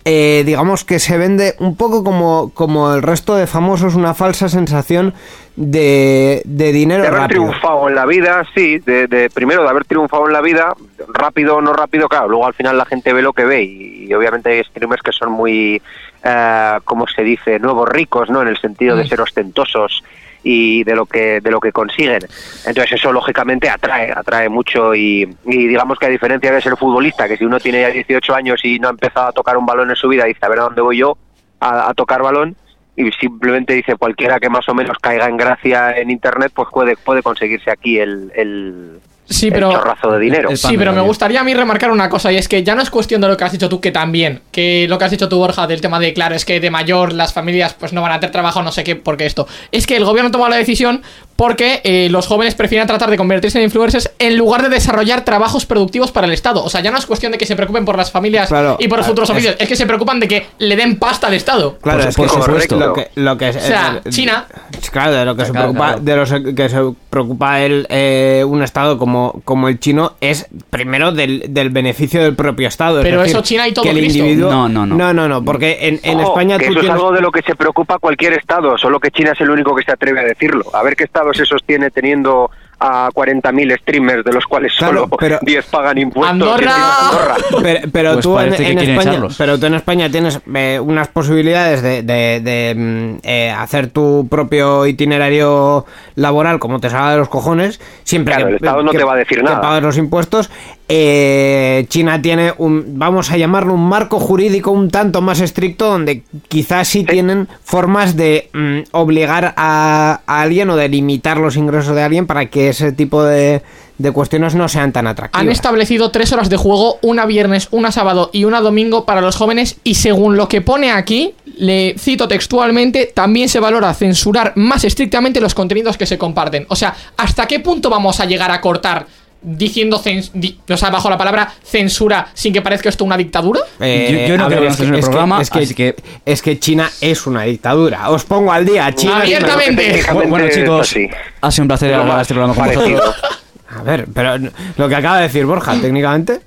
eh, digamos que se vende un poco como, como el resto de famosos una falsa sensación de, de dinero de haber rápido. triunfado en la vida, sí, de, de- primero de haber triunfado en la vida, rápido o no rápido, claro, luego al final la gente ve lo que ve y, y obviamente hay streamers que son muy, eh, ¿cómo se dice?, nuevos ricos, ¿no?, en el sentido de ser ostentosos y de lo que de lo que consiguen. Entonces eso lógicamente atrae, atrae mucho y, y digamos que a diferencia de ser futbolista, que si uno tiene ya 18 años y no ha empezado a tocar un balón en su vida, dice, a ver a dónde voy yo a, a tocar balón, y simplemente dice cualquiera que más o menos caiga en gracia en internet pues puede puede conseguirse aquí el, el, Sí, el pero- chorrazo de dinero el- Sí, pero me gustaría a mí remarcar una cosa y es que ya no es cuestión de lo que has dicho tú, que también, que lo que has dicho tú, Borja, del tema de, claro, es que de mayor las familias pues no van a tener trabajo, no sé qué, porque esto. Es que el gobierno toma la decisión porque eh, los jóvenes prefieren tratar de convertirse en influencers en lugar de desarrollar trabajos productivos para el Estado. O sea, ya no es cuestión de que se preocupen por las familias Claro, y por los claro, futuros oficios, es que se preocupan de que le den pasta al Estado. Claro, Por es que supuesto, lo que, lo que es, O sea, China. Claro, de lo que se preocupa, claro. de lo que se preocupa el, eh, un estado como, como el chino es primero del, del beneficio del propio estado. es Pero decir, eso China y todo que el Cristo. individuo. No, no, no. No, no, no, porque en, en Ojo, España que tú eso tienes. es algo de lo que se preocupa cualquier estado solo que China es el único que se atreve a decirlo a ver qué estado se sostiene teniendo a 40.000 streamers de los cuales Claro, solo pero- 10 pagan impuestos Andorra. Pero, pero Pues tú en, España, pero tú en España tienes eh, unas posibilidades de, de- de, mm, eh, hacer tu propio itinerario laboral como te salga de los cojones, siempre Claro, que, el Estado no que- te va a decir que nada. pagues los impuestos. Eh, China tiene un, vamos a llamarlo un marco jurídico un tanto más estricto donde quizás sí, tienen formas de mm, obligar a, a alguien o de limitar los ingresos de alguien para que ese tipo de, de cuestiones no sean tan atractivas. Han establecido tres horas de juego, una viernes, una sábado y una domingo para los jóvenes y según lo que pone aquí, le cito textualmente, también se valora censurar más estrictamente los contenidos que se comparten. O sea, ¿hasta qué punto vamos a llegar a cortar diciendo, di- o sea, bajo la palabra censura sin que parezca esto una dictadura? Eh, Yo- yo no a creo que es en el es programa, es que, así que- es que China es una dictadura. Os pongo al día. China Abiertamente. Bueno, chicos, eso sí. ha sido un placer grabar este programa con parecido. vosotros. A ver, pero lo que acaba de decir Borja, técnicamente.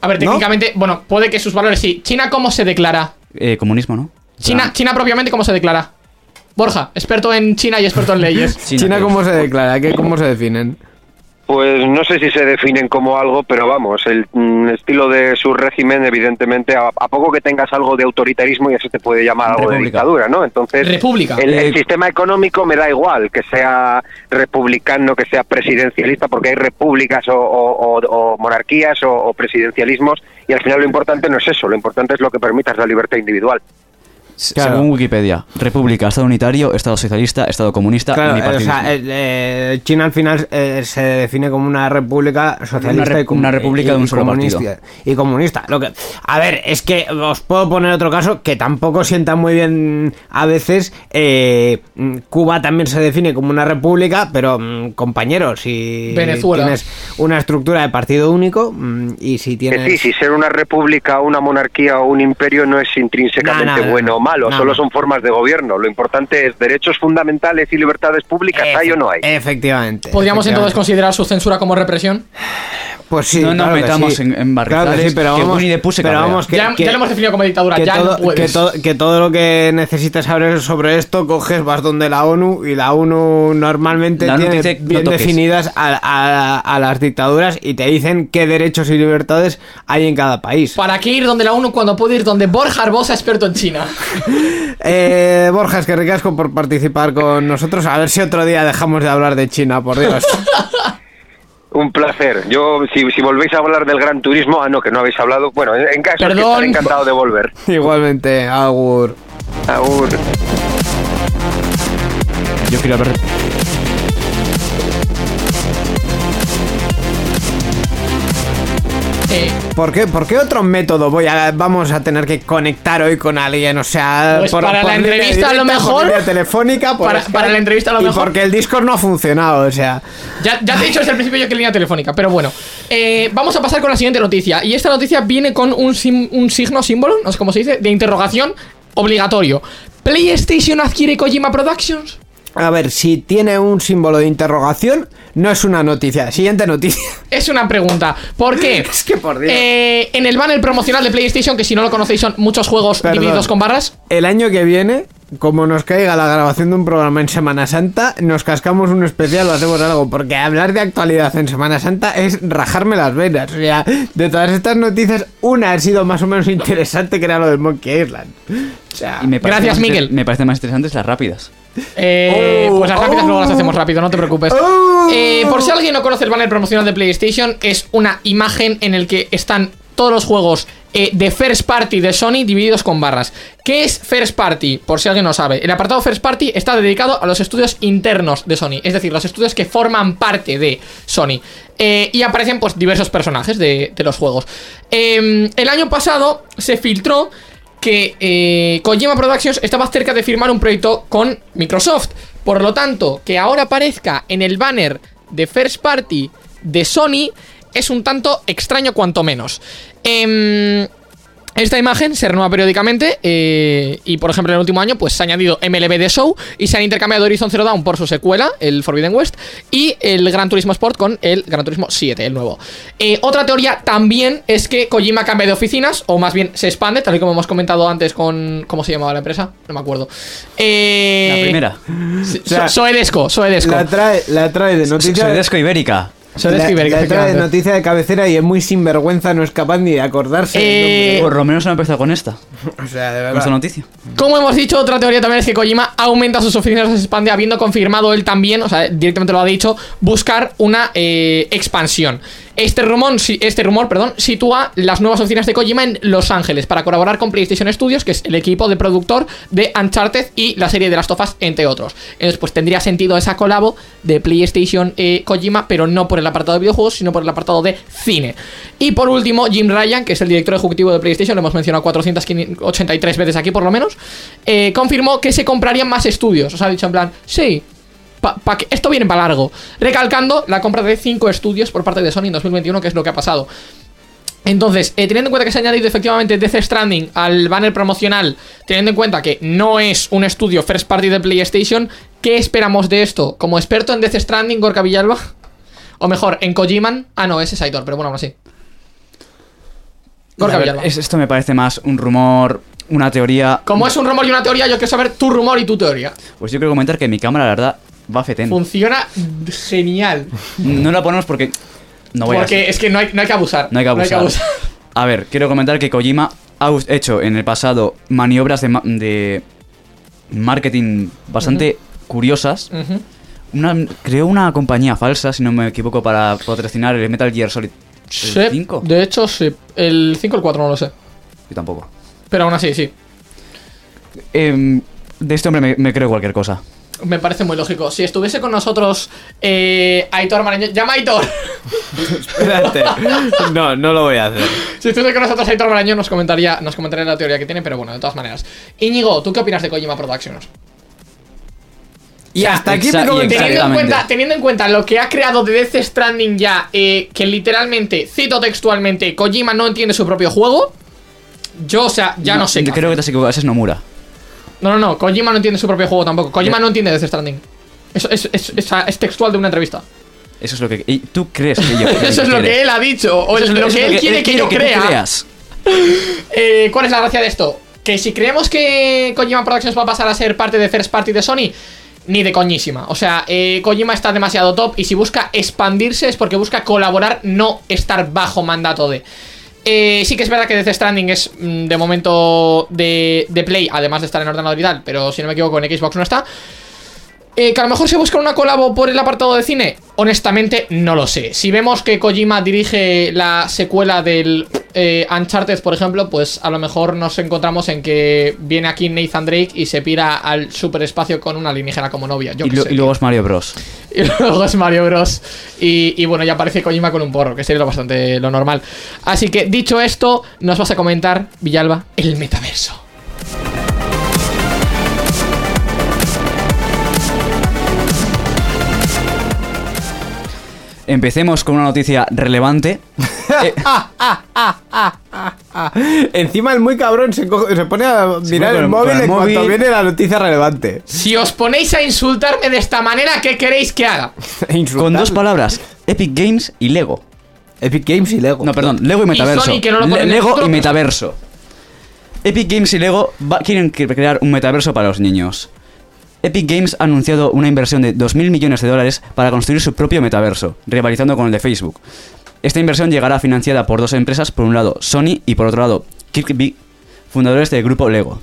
A ver, ¿No? técnicamente, bueno, puede que sus valores sí. ¿China cómo se declara? Eh, comunismo, ¿no? China, China propiamente cómo se declara. Borja, experto en China y experto en leyes. China, creo. ¿cómo se declara? ¿Qué, ¿Cómo se definen? Pues no sé si se definen como algo, pero vamos, el mm, estilo de su régimen, evidentemente, a, a poco que tengas algo de autoritarismo, y eso te puede llamar algo de República. dictadura, ¿no? Entonces, República. El, el Eh, sistema económico me da igual, que sea republicano, que sea presidencialista, porque hay repúblicas o, o- o- o monarquías o, o presidencialismos, y al final lo importante no es eso, lo importante es lo que permitas la libertad individual. Claro. Según Wikipedia, República, Estado unitario, Estado socialista, Estado comunista Claro, eh, o sea, eh, China al final eh, se define como una república socialista Una re- y comu- una república y- de un solo comunista, partido. Y comunista. Lo que, a ver, es que os puedo poner otro caso que tampoco sienta muy bien a veces. eh, Cuba también se define como una república, pero mm, compañeros, si Venezuela. tienes una estructura de partido único mm, y si tienes... sí, si ser una república, una monarquía o un imperio no es intrínsecamente No, no, bueno malo, no, solo son formas de gobierno. Lo importante es derechos fundamentales y libertades públicas, ¿hay o no hay? Efectivamente. ¿Podríamos entonces considerar su censura como represión? Pues sí, No nos claro que metamos sí. en- en Claro que barrizales, sí, pero que vamos, Winnie the Pooh se pero vamos que, ya, que- ya lo hemos definido como dictadura, que ya todo, no que, puedes. todo, que todo lo que necesites saber sobre esto coges vas donde la ONU y la ONU normalmente La ONU tiene dice, bien definidas a, a- a las dictaduras y te dicen qué derechos y libertades hay en cada país. ¿Para qué ir donde la ONU cuando puede ir donde Borja Arbosa, experto en China? Eh, Borja, es que ricasco por participar con nosotros. A ver si otro día dejamos de hablar de China, por Dios. Un placer. Yo, si, si volvéis a hablar del gran turismo, ah, no, que no habéis hablado. Bueno, en caso que estaré encantado de volver. Igualmente, Agur. Agur. Yo quiero hablar. ¿Por qué, ¿Por qué otro método voy a, vamos a tener que conectar hoy con alguien? O sea, Pues para la entrevista, a lo mejor. Por telefónica, por Para- Skype, para la entrevista, a lo y mejor. porque el Discord no ha funcionado, o sea. ya, ya te he dicho desde el principio yo que línea telefónica, pero bueno. Eh, vamos a pasar con la siguiente noticia. Y esta noticia viene con un, sim- un signo, símbolo, no sé cómo se dice, de interrogación obligatorio. ¿PlayStation adquiere Kojima Productions? A ver, si tiene un símbolo de interrogación, no es una noticia. Siguiente noticia. Es una pregunta. ¿Por qué? Es que por Dios. Eh, en el banner promocional de PlayStation, que si no lo conocéis son muchos juegos Perdón. divididos con barras. El año que viene, como nos caiga la grabación de un programa en Semana Santa, nos cascamos un especial o hacemos algo. Porque hablar de actualidad en Semana Santa es rajarme las venas. O sea, de todas estas noticias, una ha sido más o menos interesante que era lo del Monkey Island. O sea, Y me parece Gracias, más Miguel. Me parecen más interesantes las rápidas. Eh, Oh, pues las rápidas oh. luego las hacemos rápido, no te preocupes. Oh. Eh, por si alguien no conoce el banner promocional de PlayStation, es una imagen en el que están todos los juegos eh, de First Party de Sony divididos con barras. ¿Qué es First Party? Por si alguien no sabe. El apartado First Party está dedicado a los estudios internos de Sony, es decir, los estudios que forman parte de Sony. Eh, y aparecen pues diversos personajes de, de los juegos. Eh, el año pasado se filtró que eh, Kojima Productions estaba cerca de firmar un proyecto con Microsoft. Por lo tanto, que ahora aparezca en el banner de First Party de Sony es un tanto extraño cuanto menos. Em, esta imagen se renueva periódicamente eh, y, por ejemplo, en el último año pues se ha añadido MLB The Show y se han intercambiado Horizon Zero Dawn por su secuela, el Forbidden West, y el Gran Turismo Sport con el Gran Turismo 7, el nuevo. Eh, otra teoría también es que Kojima cambia de oficinas, o más bien se expande, tal y como hemos comentado antes con... ¿Cómo se llamaba la empresa? No me acuerdo. Eh, La primera. Sea, Soedesco, Soedesco. la trae, la trae de noticia. Soedesco Ibérica. Soedesco la- Ibérica, la trae de noticia de cabecera y es muy sinvergüenza, no es capaz ni de acordarse. Eh, Por lo menos no he empezado con esta. o sea, de Con esta verdad. noticia. Como hemos dicho, otra teoría también es que Kojima aumenta sus oficinas, se expande, habiendo confirmado él también, o sea, directamente lo ha dicho, buscar una eh, expansión. Este este rumor perdón, sitúa las nuevas oficinas de Kojima en Los Ángeles para colaborar con PlayStation Studios, que es el equipo de productor de Uncharted y la serie de las tofas, entre otros. Entonces, pues tendría sentido esa colabo de PlayStation eh, Kojima, pero no por el apartado de videojuegos, sino por el apartado de cine. Y por último, Jim Ryan, que es el director ejecutivo de PlayStation, lo hemos mencionado 483 veces aquí por lo menos, eh, confirmó que se comprarían más estudios. O sea, ha dicho en plan, sí, pa- pa que esto viene para largo. Recalcando la compra de 5 estudios por parte de Sony en 2021, que es lo que ha pasado. Entonces, eh, teniendo en cuenta que se ha añadido efectivamente Death Stranding al banner promocional, teniendo en cuenta que no es un estudio first party de PlayStation, ¿qué esperamos de esto? Como experto en Death Stranding, Gorka Villalba, o mejor, en Kojiman, ah no, ese es Aitor, pero bueno, aún así. Gorka ver, Villalba. es- esto me parece más un rumor, una teoría. Como es un rumor y una teoría, yo quiero saber tu rumor y tu teoría. Pues yo quiero comentar que mi cámara, la verdad, va fetén. Funciona genial. No la ponemos porque. No voy a. Porque es que no hay, no hay que abusar. No hay que abusar. A ver, quiero comentar que Kojima ha hecho en el pasado maniobras de, ma- de marketing bastante curiosas. Ujú. Una, creó una compañía falsa, si no me equivoco, para patrocinar el Metal Gear Solid Sí, 5. De hecho, sí. El 5 o el 4 no lo sé. Yo tampoco. Pero aún así, sí. Em, de este hombre me, me creo cualquier cosa. Me parece muy lógico. Si estuviese con nosotros eh, Aitor Marañón. ¡Llama a Aitor! Espérate. No, no lo voy a hacer. si estuviese con nosotros Aitor Marañón, nos comentaría, nos comentaría la teoría que tiene, pero bueno, de todas maneras. Íñigo, ¿tú qué opinas de Kojima Productions? Y hasta aquí exa- comentario. Teniendo en, cuenta, teniendo en cuenta lo que ha creado de Death Stranding ya, eh, que literalmente, cito textualmente, Kojima no entiende su propio juego. Yo, o sea, ya no, sé. qué Creo que te has equivocado, ese es Nomura. No, no, no. Kojima no entiende su propio juego tampoco. Kojima no entiende Death Stranding. Eso es, es- es- es textual de una entrevista. Eso es lo que. y ¿Tú crees que yo.? Eso es lo que él ha dicho. O Eso es lo que él quiere que yo crea. Eh, ¿Cuál es la gracia de esto? Que si creemos que Kojima Productions va a pasar a ser parte de First Party de Sony, ni de coñísima. O sea, eh, Kojima está demasiado top y si busca expandirse es porque busca colaborar, no estar bajo mandato de. Eh, sí que es verdad que Death Stranding es mm, de momento de, de Play, además de estar en ordenador y tal, pero si no me equivoco en Xbox no está. Eh, que a lo mejor se busca una colabo por el apartado de cine, honestamente no lo sé. Si vemos que Kojima dirige la secuela del eh, Uncharted, por ejemplo, pues a lo mejor nos encontramos en que viene aquí Nathan Drake y se pira al superespacio con una alienígena como novia. Yo Y, lo- sé, y luego es Mario Bros. y luego es Mario Bros. Y, y bueno, ya aparece Kojima con un porro, que sería lo bastante lo normal. Así que dicho esto, nos vas a comentar, Villalba, el metaverso. Empecemos con una noticia relevante. Eh, Encima el muy cabrón se, coge- se pone a mirar con el el- móvil con el en cuanto móvil. viene la noticia relevante. Si os ponéis a insultarme de esta manera, ¿qué queréis que haga? Con dos palabras, Epic Games y Lego. Epic Games y Lego. No, perdón, Lego y metaverso. Sony, que no lo Le- ponen en el Lego y metaverso. Epic Games y Lego va- quieren cre- crear un metaverso para los niños. Epic Games ha anunciado una inversión de 2.000 millones de dólares para construir su propio metaverso, rivalizando con el de Facebook. Esta inversión llegará financiada por dos empresas, por un lado Sony y por otro lado Kirkby, fundadores del grupo Lego.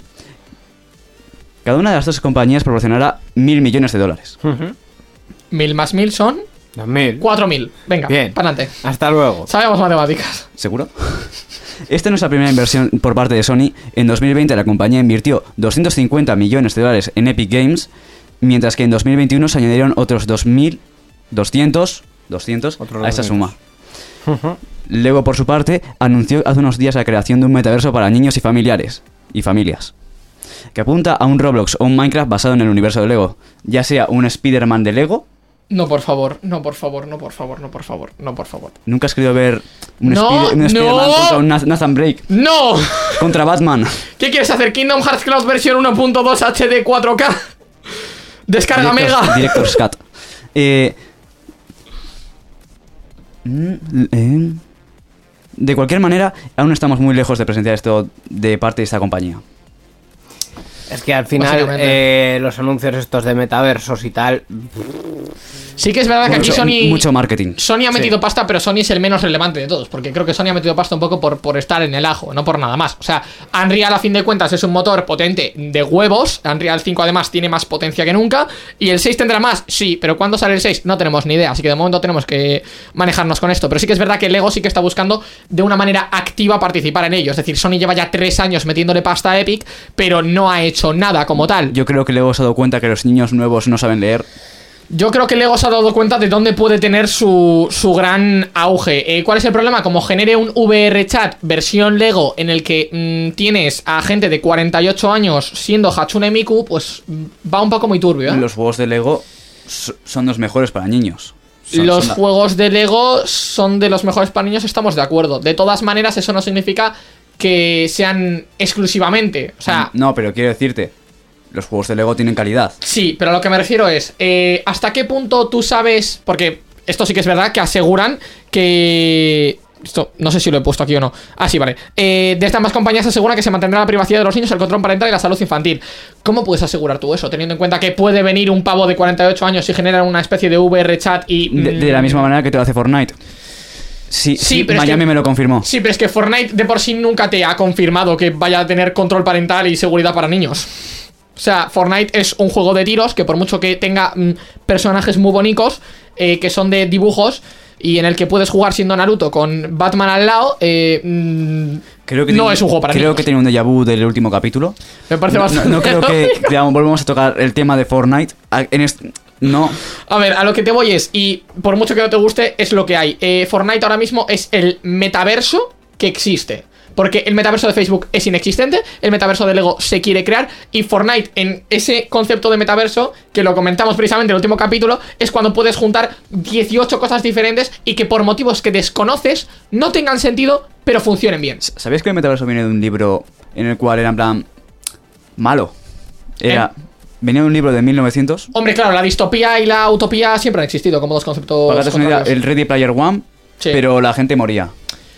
Cada una de las dos compañías proporcionará mil millones de dólares. Mil más mil son 2000. cuatro mil. Venga, Bien. para adelante. Hasta luego. Sabemos matemáticas. ¿Seguro? Esta no es la primera inversión por parte de Sony. En 2020 la compañía invirtió 250 millones de dólares en Epic Games, mientras que en 2021 se añadieron otros 2.200 200 Otros a esa 200. suma. Lego, por su parte, anunció hace unos días la creación de un metaverso para niños y familiares y familias, que apunta a un Roblox o un Minecraft basado en el universo de Lego, ya sea un Spider-Man de Lego. No, por favor, no, por favor, no, por favor, no, por favor, no, por favor. Nunca has querido ver un, No, Spider- un no. Spider-Man contra un Nath- Nathan Drake, ¡No! contra Batman. ¿Qué quieres hacer? ¿Kingdom Hearts Cloud versión 1.2 HD 4K? Descarga Director's- mega. Director's Cut. Eh, mm, eh, de cualquier manera, aún estamos muy lejos de presenciar esto de parte de esta compañía. Es que al final eh, los anuncios estos de metaversos y tal. Sí que es verdad que aquí Sony... mucho marketing. Sony ha metido pasta, pero Sony es el menos relevante de todos, porque creo que Sony ha metido pasta un poco por, por estar en el ajo, no por nada más. O sea, Unreal a fin de cuentas es un motor potente de huevos, Unreal 5 además tiene más potencia que nunca, y el 6 tendrá más, sí, pero ¿cuándo sale el 6? No tenemos ni idea, así que de momento tenemos que manejarnos con esto. Pero sí que es verdad que Lego sí que está buscando de una manera activa participar en ello, es decir, Sony lleva ya tres años metiéndole pasta a Epic, pero no ha hecho nada como tal. Yo creo que luego se ha dado cuenta que los niños nuevos no saben leer. Yo creo que Lego se ha dado cuenta de dónde puede tener su, su gran auge. Eh, ¿Cuál es el problema? Como genere un VR chat versión Lego en el que mm, tienes a gente de 48 años siendo Hatsune Miku, pues mm, va un poco muy turbio. ¿eh? Los juegos de Lego so- son los mejores para niños. Son- Los son la- juegos de Lego son de los mejores para niños, estamos de acuerdo. De todas maneras, eso no significa que sean exclusivamente. O sea, No, pero quiero decirte, los juegos de Lego tienen calidad. Sí, pero a lo que me refiero es, eh, ¿hasta qué punto tú sabes? Porque esto sí que es verdad que aseguran que... Esto, no sé si lo he puesto aquí o no. Ah, sí, vale. Eh, de estas más compañías aseguran que se mantendrá la privacidad de los niños, el control parental y la salud infantil. ¿Cómo puedes asegurar tú eso? Teniendo en cuenta que puede venir un pavo de 48 años y generar una especie de VR chat y... De, de la mm, misma manera que te lo hace Fortnite. Sí, Sí, sí, pero es Miami que- me lo confirmó. Sí, pero es que Fortnite de por sí nunca te ha confirmado que vaya a tener control parental y seguridad para niños. O sea, Fortnite es un juego de tiros que por mucho que tenga mm, personajes muy bonitos, eh, que son de dibujos, y en el que puedes jugar siendo Naruto con Batman al lado, eh, mm, Creo que no tiene- es un juego para Creo niños. que tiene un déjà vu del último capítulo. Me parece No, bastante no creo que digamos, volvemos a tocar el tema de Fortnite. En este, no, A ver, a lo que te voy es, y por mucho que no te guste, es lo que hay. Eh, Fortnite ahora mismo es el metaverso que existe. Porque el metaverso de Facebook es inexistente, el metaverso de Lego se quiere crear, y Fortnite, en ese concepto de metaverso, que lo comentamos precisamente en el último capítulo, es cuando puedes juntar 18 cosas diferentes y que por motivos que desconoces no tengan sentido, pero funcionen bien. ¿Sabéis que el metaverso viene de un libro en el cual era en plan malo? Era venía de un libro de 1900. Hombre, claro, la distopía y la utopía siempre han existido como dos conceptos. Para una idea, el Ready Player One, Sí. pero la gente moría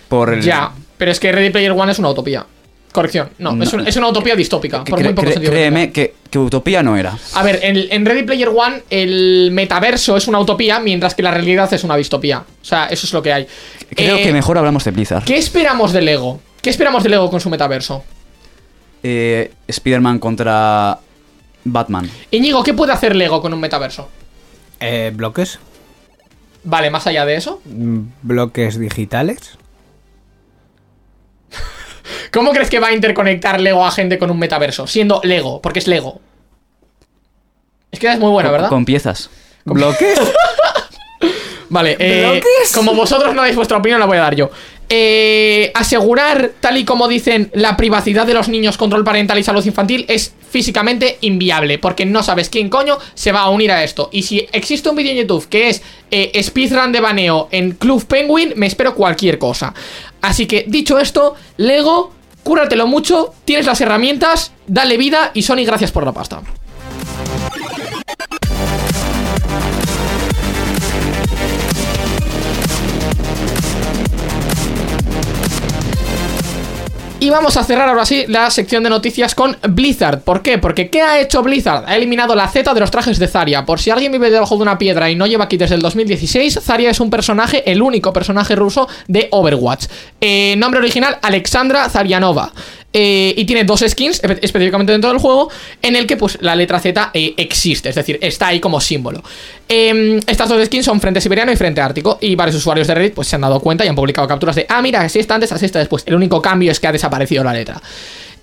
por el Ya, pero es que Ready Player One es una utopía. Corrección, no, No. Es, un- es una utopía distópica. Que por muy poco cre- sentido créeme que, que utopía no era. A ver, en, en Ready Player One el metaverso es una utopía, mientras que la realidad es una distopía. O sea, eso es lo que hay. Creo Eh, que mejor hablamos de Blizzard. ¿Qué esperamos de Lego? ¿Qué esperamos de Lego con su metaverso? Eh, Spider-Man contra Batman. Íñigo, ¿qué puede hacer Lego con un metaverso? Eh, ¿Bloques? Vale, más allá de eso. Mm, ¿Bloques digitales? ¿Cómo crees que va a interconectar Lego a gente con un metaverso? Siendo Lego, porque es Lego. Es que es muy buena, Con- ¿verdad? Con piezas. ¿Bloques? Vale, eh, ¿Bloques? como vosotros no dais vuestra opinión, la voy a dar yo. Eh, asegurar, tal y como dicen, la privacidad de los niños, control parental y salud infantil es físicamente inviable, porque no sabes quién coño se va a unir a esto. Y si existe un vídeo en YouTube que es eh, speedrun de baneo en Club Penguin, me espero cualquier cosa. Así que, dicho esto, Lego, cúratelo mucho, tienes las herramientas, dale vida y Sony, gracias por la pasta. Y vamos a cerrar ahora sí la sección de noticias con Blizzard. ¿Por qué? Porque ¿qué ha hecho Blizzard? Ha eliminado la Z de los trajes de Zarya. Por si alguien vive debajo de una piedra y no lleva aquí desde el 2016, Zarya es un personaje, el único personaje ruso de Overwatch. Eh, nombre original, Alexandra Zaryanova. Eh, y tiene dos skins espe- específicamente dentro del juego en el que pues la letra Z eh, existe, es decir, está ahí como símbolo. Em, estas dos skins son Frente Siberiano y Frente Ártico y varios usuarios de Reddit pues se han dado cuenta y han publicado capturas de, ah, mira, así está antes, así está después. El único cambio es que ha desaparecido la letra.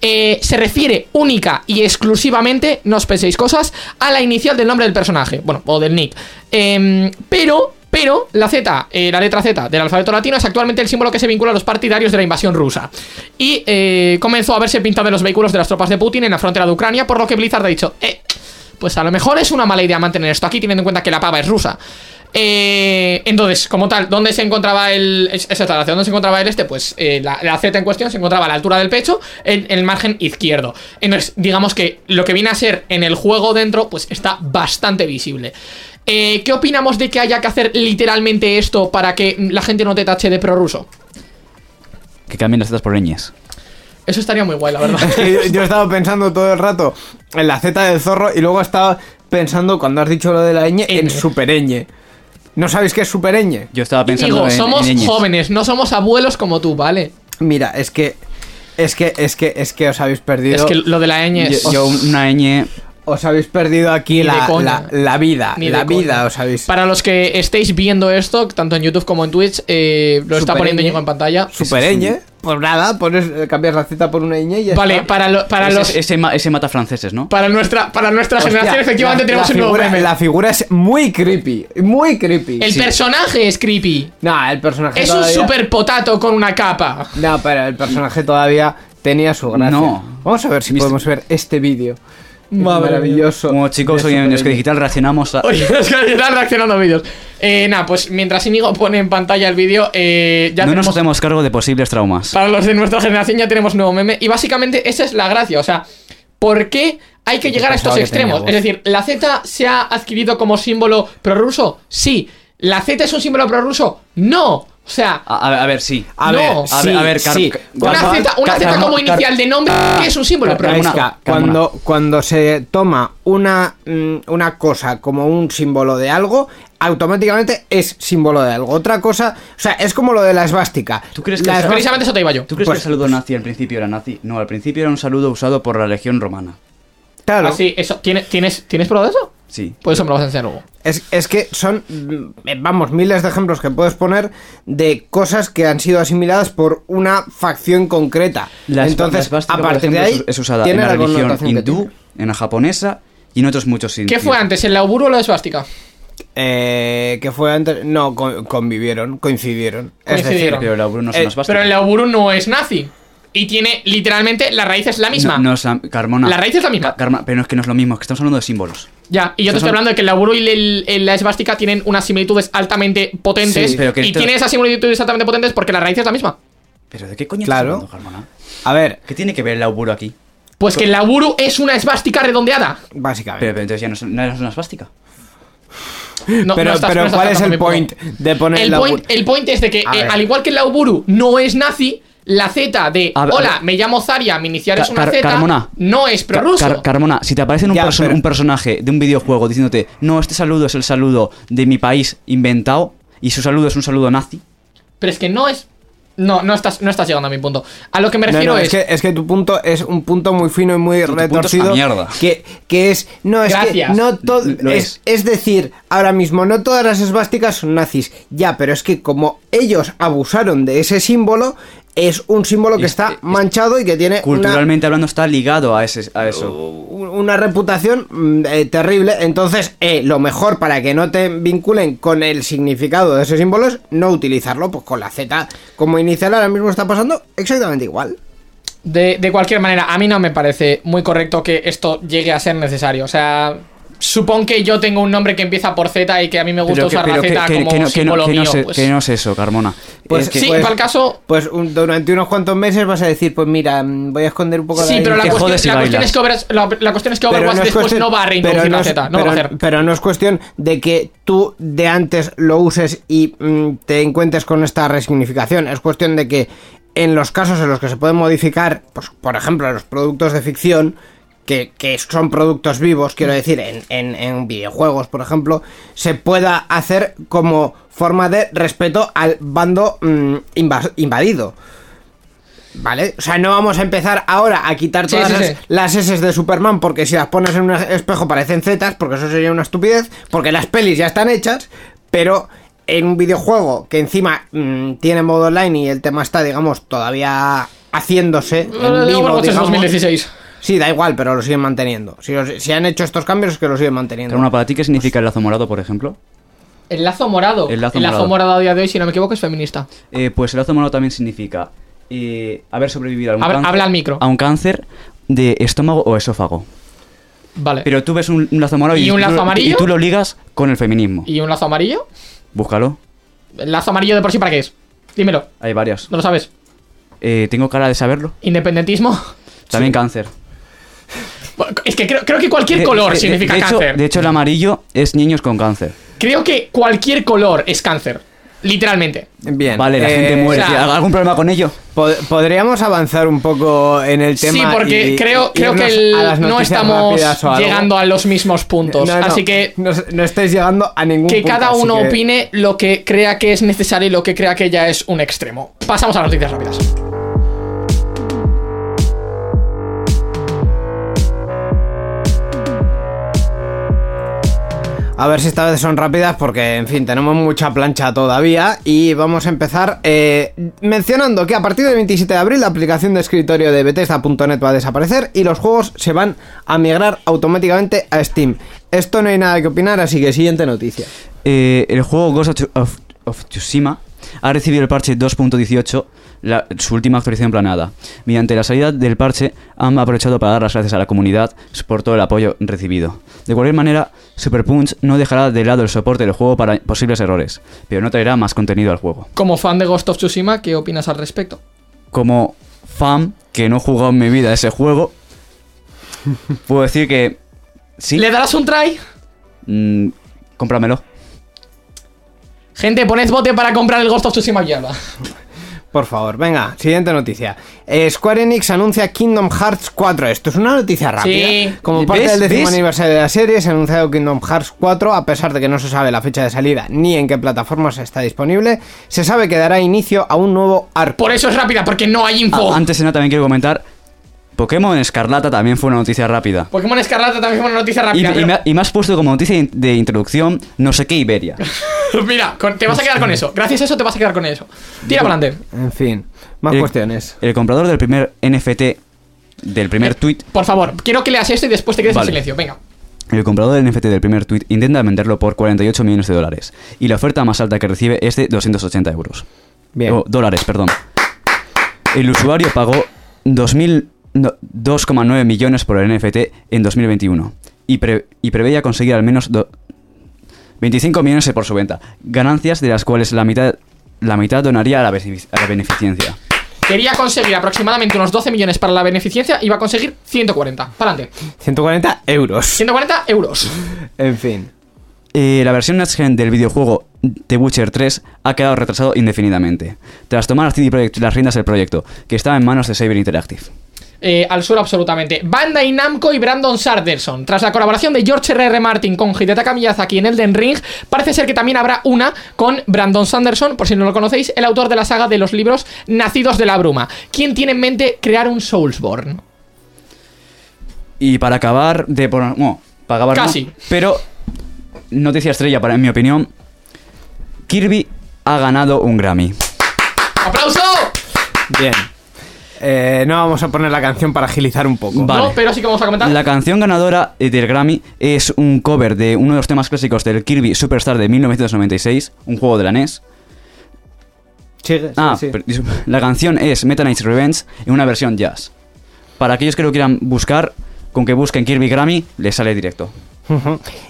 Eh, se refiere única y exclusivamente, no os penséis cosas, a la inicial del nombre del personaje, bueno, o del nick. Em, pero, pero, la Z, eh, la letra Z del alfabeto latino es actualmente el símbolo que se vincula a los partidarios de la invasión rusa. Y eh, comenzó a verse pintado en los vehículos de las tropas de Putin en la frontera de Ucrania, por lo que Blizzard ha dicho, eh, pues a lo mejor es una mala idea mantener esto aquí, teniendo en cuenta que la pava es rusa. Eh, entonces, como tal, ¿dónde se encontraba el. es- Esa ¿dónde se encontraba el este? Pues la, la Z en cuestión se encontraba a la altura del pecho, en, en el margen izquierdo. Entonces, digamos que lo que viene a ser en el juego dentro, pues está bastante visible. Eh, ¿Qué opinamos de que haya que hacer literalmente esto para que la gente no te tache de prorruso? Que cambien las zetas por ñes. Eso estaría muy guay, la verdad. Es que yo, yo he estado pensando todo el rato en la Z del zorro y luego estaba pensando cuando has dicho lo de la ñ en Ñ. supereñe. ¿No sabéis qué es supereñe? Yo estaba pensando Digo, en, somos en jóvenes, no somos abuelos como tú, ¿vale? Mira, es que es que es que es que os habéis perdido Es que lo de la ñ es... Yo, yo una ñ... os habéis perdido aquí la, la, la vida, Ni la vida coña. os habéis Para los que estéis viendo esto, tanto en YouTube como en Twitch, eh, lo está Super poniendo. Ñigo en pantalla. supereñe. Pues nada, pones cambias la Z por una ñ y ya Vale, está. para, lo- para ese, los... ese, ese mata franceses, ¿no? Para nuestra, para nuestra Hostia, generación, efectivamente, la- tenemos la un nuevo figura, meme. La figura es muy creepy, muy creepy. El Sí. personaje es creepy. No, el personaje Es un todavía- super potato con una capa. No, pero el personaje todavía tenía su gracia. No. Vamos a ver si Mister- podemos ver este vídeo. Madre maravilloso. Como chicos, hoy en Ñ. Digital reaccionamos a... Oye, es que están reaccionando a vídeos. Eh, nada, pues mientras Inigo pone en pantalla el vídeo, eh, ya no tenemos... nos hacemos cargo de posibles traumas. Para los de nuestra generación ya tenemos nuevo meme. Y básicamente esa es la gracia. O sea, ¿por qué hay que llegar a estos extremos? Es decir, ¿la Z se ha adquirido como símbolo prorruso? Sí. ¿La Z es un símbolo prorruso? No. O sea, A, a ver, a ver, sí. A No. ver, A ver, sí, a ver, Car- sí. Car- una Z, una Z como Car- inicial de nombre, ¿qué es un símbolo? Carmona, Carmona. cuando, cuando se toma una, mm, una cosa como un símbolo de algo, automáticamente es símbolo de algo. Otra cosa, o sea, es como lo de la esvástica. ¿Tú crees que la esvástica- Precisamente eso te iba yo. ¿Tú crees Pues- que el saludo nazi al principio era nazi? No, al principio era un saludo usado por la legión romana. Claro, Así, eso. ¿Tienes, tienes, ¿Tienes prueba de eso? Sí. Pues eso me lo vas a enseñar luego. Es, es que son, mm, vamos, miles de ejemplos que puedes poner de cosas que han sido asimiladas por una facción concreta. Entonces, la esvástica, a partir de ahí, es- usada en la religión hindú, en la japonesa y en otros muchos ¿Qué sitios. fue antes, el Lauburu o la esvástica? Eh, que fue antes, no, co- convivieron, coincidieron. Es decir, Coincidieron. Pero la Ubru no es Eh. Pero el no es nazi. Y tiene, literalmente, la raíz es la misma. No, no es la- Carmona. La raíz es la misma. Ca- pero es que no es lo mismo, es que estamos hablando de símbolos. Ya, y yo te estoy son- hablando de que el laburo y el- el- la esvástica tienen unas similitudes altamente potentes. Sí, pero que y esto- tiene esas similitudes altamente potentes porque la raíz es la misma. ¿Pero de qué coño Claro. estás hablando, Carmona? A ver, ¿Qué tiene que ver el auguro aquí? Pues que el laburo es una esvástica redondeada. básicamente. Pero, pero entonces ya no es, no es una esvástica. No, pero no estás- pero no ¿cuál es el point de poner El point, el point es de que, A eh, al igual que el Lauburu no es nazi, la Z de A ver, Hola, a me llamo Zaria, mi inicial es una Car- Z, Carmona. no es prorruso. Car- Carmona, si te aparece un, Ya, perso- pero- un personaje de un videojuego diciéndote, no, este saludo es el saludo de mi país inventado y su saludo es un saludo nazi, Pero es que no es. No, no estás, no estás llegando a mi punto. A lo que me refiero no, es. es, que, es que tu punto es un punto muy fino y muy Tu- tu punto es retorcido. mierda. Que, que es. No, es Gracias. que no todo. Lo Es, es decir, ahora mismo, no todas las esvásticas son nazis. Ya, pero es que como ellos abusaron de ese símbolo, es un símbolo que Es- está es- manchado y que tiene una, culturalmente hablando está ligado a, ese, a eso. una reputación mm, eh, terrible. Entonces, eh, lo mejor para que no te vinculen con el significado de ese símbolo es no utilizarlo. Pues con la Z como inicial ahora mismo está pasando exactamente igual. De, de cualquier manera, a mí no me parece muy correcto que esto llegue a ser necesario. O sea, Supón que yo tengo un nombre que empieza por Z y que a mí me gusta Pero usar que- la Z que- que- como que no- que no- símbolo que no mío. sé- pues- que no es eso, Carmona. Pues Es que- sí, para el caso. Pues un- durante unos cuantos meses vas a decir, pues mira, mm, voy a esconder un poco Sí, la pero la cuestión, la cuestión es que Over- la, la cuestión es que Overwatch no es después cuestión- no va a reintroducir no la es- Z. No pero, lo va a hacer. pero no es cuestión de que tú de antes lo uses y mm, te encuentres con esta resignificación. Es cuestión de que en los casos en los que se pueden modificar, pues, por ejemplo, los productos de ficción, que, que son productos vivos, quiero decir, en, en- en videojuegos, por ejemplo, se pueda hacer como forma de respeto al bando mm, invadido. ¿Vale? O sea, no vamos a empezar ahora a quitar Sí, todas sí, las, sí. las S de Superman porque si las pones en un espejo parecen Z, porque eso sería una estupidez, porque las pelis ya están hechas, pero en un videojuego que encima mm, tiene modo online y el tema está, digamos, todavía haciéndose. en vivo, es digamos. 2016. Sí, da igual, pero lo siguen manteniendo. Si, los- si han hecho estos cambios es que lo siguen manteniendo. Carmona, ¿para ti qué significa el lazo morado, por ejemplo? El lazo morado. El lazo morado. morado. a día de hoy, si no me equivoco, es feminista. Eh, pues el lazo morado también significa eh, haber sobrevivido a un, Habla- cáncer, habla al micro. a un cáncer de estómago o esófago. Vale. Pero tú ves un, un lazo morado y, ¿Y un tú lazo lo- amarillo? y tú lo ligas con el feminismo. ¿Y un lazo amarillo? Búscalo. ¿El lazo amarillo de por sí para qué es? Dímelo. Hay varias. ¿No lo sabes? Eh, ¿Tengo cara de saberlo? ¿Independentismo? También cáncer. Es que creo, creo que cualquier color de- significa de hecho- cáncer. de hecho, el amarillo es niños con cáncer. Creo que cualquier color es cáncer. Literalmente. Bien. Vale, la eh, gente muere. o sea- ¿Hay ¿Algún problema con ello? pod- Podríamos avanzar un poco en el tema. Sí, porque y- creo, y creo que el- no estamos llegando a los mismos puntos. No, no, así que no, no estáis llegando a ningún que punto, cada uno que- opine lo que crea que es necesario y lo que crea que ya es un extremo. Pasamos a las noticias rápidas. A ver si esta vez son rápidas porque, en fin, tenemos mucha plancha todavía y vamos a empezar eh, mencionando que a partir del 27 de abril la aplicación de escritorio de Bethesda.net va a desaparecer y los juegos se van a migrar automáticamente a Steam. Esto no hay nada que opinar, así que siguiente noticia. Eh, el juego Ghost of, of- Tsushima ha recibido el parche 2.18, la- su última actualización planeada. Mediante la salida del parche, han aprovechado para dar las gracias a la comunidad por todo el apoyo recibido. De cualquier manera, Super Punch no dejará de lado el soporte del juego para posibles errores, pero no traerá más contenido al juego. Como fan de Ghost of Tsushima, ¿qué opinas al respecto? Como fan que no he jugado en mi vida ese juego, puedo decir que sí, ¿Le darás un try? mm, cómpramelo. Gente, poned bote para comprar el Ghost of Tsushima aquí Alba. Por favor, venga, siguiente noticia. Eh, Square Enix anuncia Kingdom Hearts 4. Esto es una noticia rápida. Sí. Como parte ¿Ves? del décimo ¿Ves? aniversario de la serie, se ha anunciado Kingdom Hearts 4, a pesar de que no se sabe la fecha de salida ni en qué plataformas está disponible. Se sabe que dará inicio a un nuevo arco. Por eso es rápida, porque no hay info. Ah, antes de nada también quiero comentar, Pokémon Escarlata también fue una noticia rápida. Pokémon Escarlata también fue una noticia rápida. y pero- me, ha- y me has puesto como noticia de introducción no sé qué Iberia. Mira, con- te vas a quedar con eso. Gracias a eso te vas a quedar con eso. Tira para adelante. En fin, más El- cuestiones. El comprador del primer NFT, del primer tweet, Por favor, quiero que leas esto y después te quedes Vale. en silencio. Venga. el comprador del NFT del primer tweet intenta venderlo por 48 millones de dólares. Y la oferta más alta que recibe es de 280 euros. Bien. O dólares, perdón. El usuario pagó 2000 no, 2,9 millones por el NFT en 2021 y, pre- y preveía conseguir al menos do- 25 millones por su venta, ganancias de las cuales la mitad, la mitad donaría a la, benefic- a la beneficencia. Quería conseguir aproximadamente unos 12 millones para la beneficencia. Iba a conseguir 140. Para adelante. 140 euros. 140 euros. En fin. Eh, la versión Next Gen del videojuego The Witcher 3 ha quedado retrasado indefinidamente, tras tomar CD Projekt las riendas del proyecto, que estaba en manos de Saber Interactive. Eh, al suelo absolutamente. Bandai Namco y Brandon Sanderson. Tras la colaboración de George R.R. Martin con Hidetaka Miyazaki en Elden Ring, parece ser que también habrá una con Brandon Sanderson, por si no lo conocéis, el autor de la saga de los libros Nacidos de la Bruma. ¿Quién tiene en mente crear un Soulsborne? Y para acabar de poner... No, para acabar no, Casi. pero, noticia estrella, para, en mi opinión, Kirby ha ganado un Grammy. ¡Aplauso! Bien. Eh, no vamos a poner la canción para agilizar un poco. Vale. No, pero sí que vamos a comentar. La canción ganadora del Grammy es un cover de uno de los temas clásicos del Kirby Superstar de 1996, un juego de la NES. Sigue, sí, Ah, sí. la canción es Meta Knight's Revenge en una versión jazz. Para aquellos que lo quieran buscar, con que busquen Kirby Grammy, les sale directo.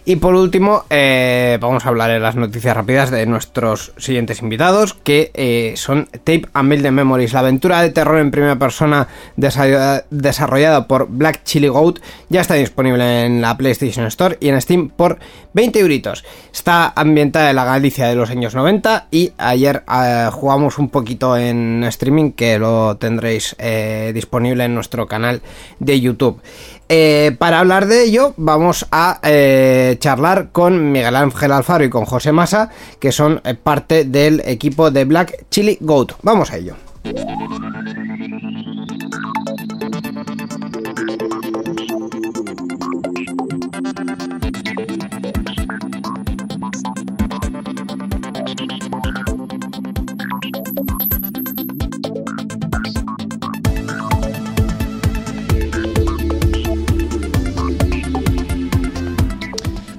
Y por último, eh, vamos a hablar en las noticias rápidas de nuestros siguientes invitados, que eh, son Tape and Build Memories, la aventura de terror en primera persona desa- desarrollada por Black Chili Goat, ya está disponible en la PlayStation Store y en Steam por 20 euritos. Está ambientada en la Galicia de los años 90 y ayer eh, jugamos un poquito en streaming que lo tendréis disponible en nuestro canal de YouTube. Eh, para hablar de ello, vamos a eh, charlar con Miguel Ángel Alfaro y con José Massa, que son eh, parte del equipo de Black Chili Goat. Vamos a ello.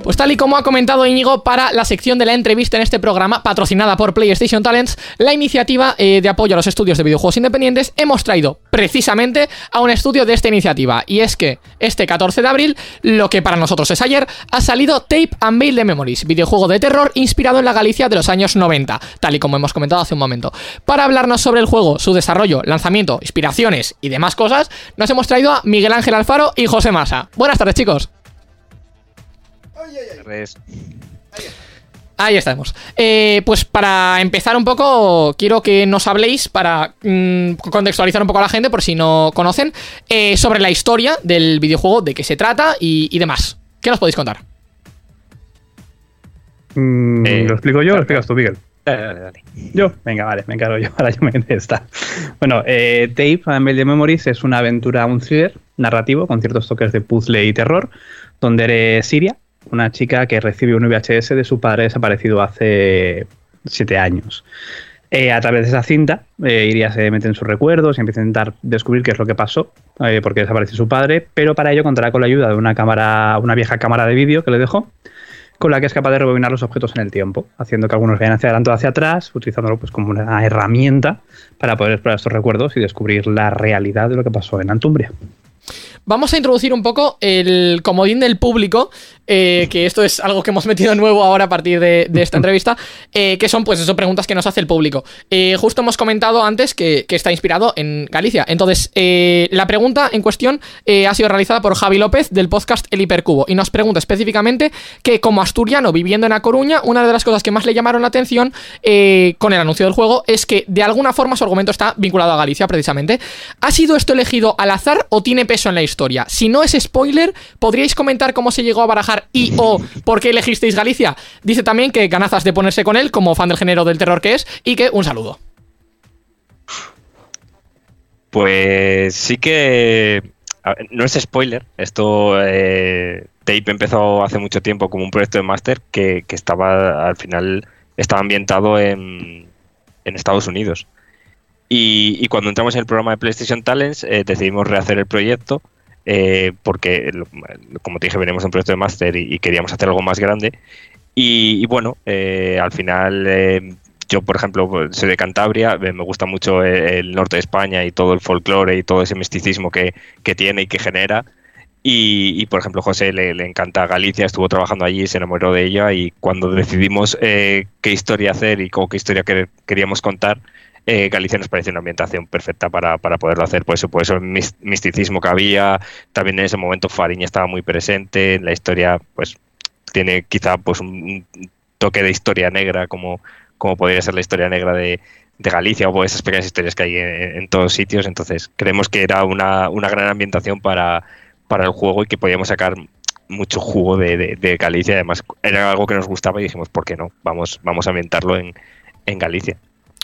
Pues tal y como ha comentado Íñigo para la sección de la entrevista en este programa, patrocinada por PlayStation Talents, la iniciativa eh, de apoyo a los estudios de videojuegos independientes, hemos traído precisamente a un estudio de esta iniciativa. Y es que este 14 de abril, lo que para nosotros es ayer, ha salido Tape and Veil de Memories, videojuego de terror inspirado en la Galicia de los años 90, tal y como hemos comentado hace un momento. Para hablarnos sobre el juego, su desarrollo, lanzamiento, inspiraciones y demás cosas, nos hemos traído a Miguel Ángel Alfaro y José Massa. Buenas tardes, chicos. Res. Ahí estamos. Eh, pues para empezar un poco, quiero que nos habléis para mm, contextualizar un poco a la gente, por si no conocen, eh, sobre la historia del videojuego, de qué se trata y, y demás. ¿Qué nos podéis contar? Mm, Eh, ¿Lo explico yo o lo explicas tú, Miguel? Dale, dale, dale. Yo, venga, vale, me encargo yo. Ahora yo me está. Bueno, eh, Tape the Memories es una aventura, un thriller narrativo con ciertos toques de puzzle y terror, donde eres Siria, una chica que recibe un VHS de su padre desaparecido hace siete años. Eh, a través de esa cinta, eh, Iria se mete en sus recuerdos y empieza a intentar descubrir qué es lo que pasó, eh, porque desapareció su padre, pero para ello contará con la ayuda de una cámara, una vieja cámara de vídeo que le dejó, con la que es capaz de rebobinar los objetos en el tiempo, haciendo que algunos vayan hacia adelante o hacia atrás, utilizándolo pues como una herramienta para poder explorar estos recuerdos y descubrir la realidad de lo que pasó en Antumbria. Vamos a introducir un poco el comodín del público, eh, que esto es algo que hemos metido nuevo ahora a partir de, de esta entrevista, eh, que son pues eso, preguntas que nos hace el público. Eh, justo hemos comentado antes que, que está inspirado en Galicia. Entonces, la pregunta en cuestión ha sido realizada por Javi López del podcast El Hipercubo y nos pregunta específicamente que como asturiano viviendo en A Coruña, una de las cosas que más le llamaron la atención con el anuncio del juego es que de alguna forma su argumento está vinculado a Galicia precisamente. ¿Ha sido esto elegido al azar o tiene peso en la historia? Si no es spoiler, ¿podríais comentar cómo se llegó a barajar y o por qué elegisteis Galicia? Dice también que ganazas de ponerse con él como fan del género del terror que es y que un saludo. Pues sí que. no es spoiler. Esto. eh, Tape empezó hace mucho tiempo como un proyecto de máster que, estaba al final. Estaba ambientado en, en Estados Unidos. Y, y cuando entramos en el programa de PlayStation Talents, eh, decidimos rehacer el proyecto. Eh, porque, como te dije, venimos de un proyecto de máster y, y queríamos hacer algo más grande. Y, y bueno, eh, al final eh, yo, por ejemplo, soy de Cantabria, eh, me gusta mucho el, el norte de España y todo el folclore y todo ese misticismo que, que tiene y que genera. Y, y, por ejemplo, José le, le encanta Galicia, estuvo trabajando allí, se enamoró de ella y cuando decidimos eh, qué historia hacer y cómo, qué historia que- queríamos contar, eh, Galicia nos pareció una ambientación perfecta para, para poderlo hacer. Por eso, por eso el mis- misticismo que había, también en ese momento Fariña estaba muy presente, en la historia pues tiene quizá pues un toque de historia negra como, como podría ser la historia negra de, Galicia o esas pequeñas historias que hay en, todos sitios. Entonces creemos que era una, una gran ambientación para, para el juego y que podíamos sacar mucho jugo de, de- de Galicia. Además era algo que nos gustaba y dijimos, ¿por qué no? Vamos, vamos a ambientarlo en, en Galicia.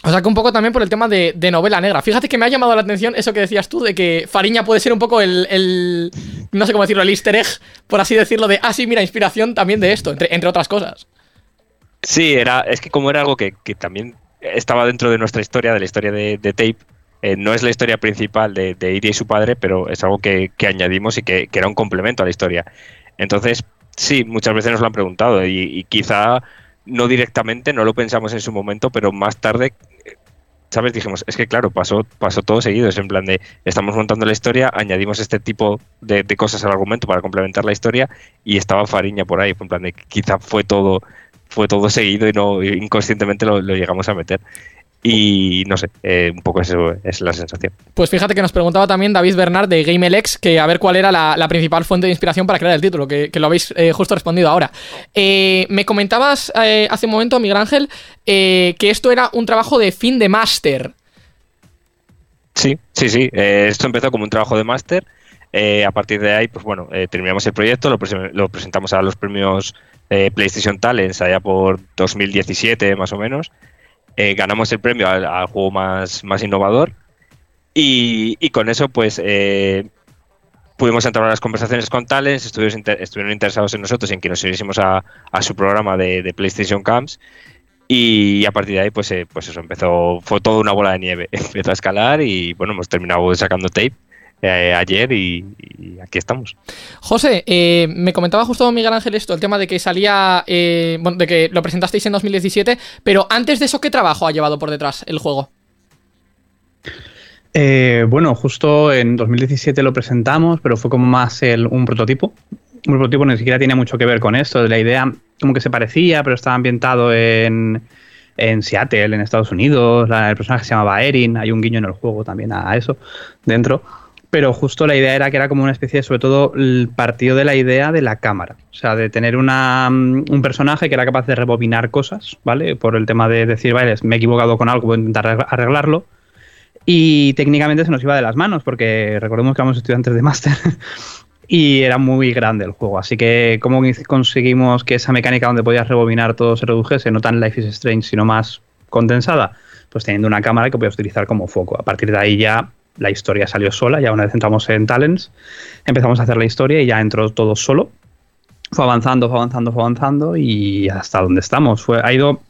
O sea que un poco también por el tema de, de novela negra. Fíjate que me ha llamado la atención eso que decías tú, de que Fariña puede ser un poco el, no sé cómo decirlo, el easter egg, por así decirlo, de, ah, sí, mira, inspiración también de esto, entre, entre otras cosas. Sí, era, es que como era algo que, que también estaba dentro de nuestra historia, de la historia de, Tape, eh, no es la historia principal de, de Iria y su padre, pero es algo que, que añadimos y que, era un complemento a la historia. Entonces, sí, muchas veces nos lo han preguntado y quizá no directamente, no lo pensamos en su momento, pero más tarde ¿sabes? Dijimos, es que claro, pasó, pasó todo seguido. Es en plan de, estamos montando la historia, añadimos este tipo de, de cosas al argumento para complementar la historia y estaba Fariña por ahí. En plan de, quizá fue todo, fue todo seguido y no inconscientemente lo, lo llegamos a meter. Y no sé, eh, un poco eso es la sensación. Pues fíjate que nos preguntaba también David Bernard de GameLex que a ver cuál era la, la principal fuente de inspiración para crear el título, que, que lo habéis eh, justo respondido ahora. Eh, me comentabas hace un momento, Miguel Ángel, que esto era un trabajo de fin de máster. Sí, sí, sí. esto empezó como un trabajo de máster. a partir de ahí, pues bueno, terminamos el proyecto, lo, prese- lo presentamos a los premios eh, PlayStation Talents allá por 2017 más o menos. Eh, ganamos el premio al, juego más, más innovador y, con eso pues eh, pudimos entrar a las conversaciones con Talents, estuvieron, inter- estuvieron interesados en nosotros y en que nos uniésemos a, a su programa de, de PlayStation Camps y a partir de ahí pues, eh, pues eso empezó, fue toda una bola de nieve, empezó a escalar y bueno, hemos terminado sacando tape eh, ayer y, y aquí estamos. José, eh, me comentaba justo Miguel Ángel esto, el tema de que salía, eh, bueno, de que lo presentasteis en 2017, pero antes de eso, ¿qué trabajo ha llevado por detrás el juego? Eh, bueno, justo en 2017 lo presentamos, pero fue como más el- un prototipo. Un prototipo ni siquiera tiene mucho que ver con esto. La idea como que se parecía, pero estaba ambientado en, en Seattle, en Estados Unidos. La- el personaje se llamaba Erin. Hay un guiño en el juego también a eso dentro. Pero justo la idea era que era como una especie, sobre todo, partido de la idea de la cámara. O sea, de tener una, mm, un personaje que era capaz de rebobinar cosas, ¿vale? Por el tema de decir, vale, me he equivocado con algo, voy a intentar arregl- arreglarlo. Y técnicamente se nos iba de las manos, porque recordemos que éramos estudiantes de máster y era muy grande el juego. Así que, ¿cómo conseguimos que esa mecánica donde podías rebobinar todo se redujese? No tan Life is Strange, sino más condensada. Pues teniendo una cámara que podías utilizar como foco. A partir de ahí ya la historia salió sola. Ya una vez entramos en Talents, empezamos a hacer la historia y ya entró todo solo. Fue avanzando, fue avanzando, fue avanzando y hasta donde estamos. Fue, ha ido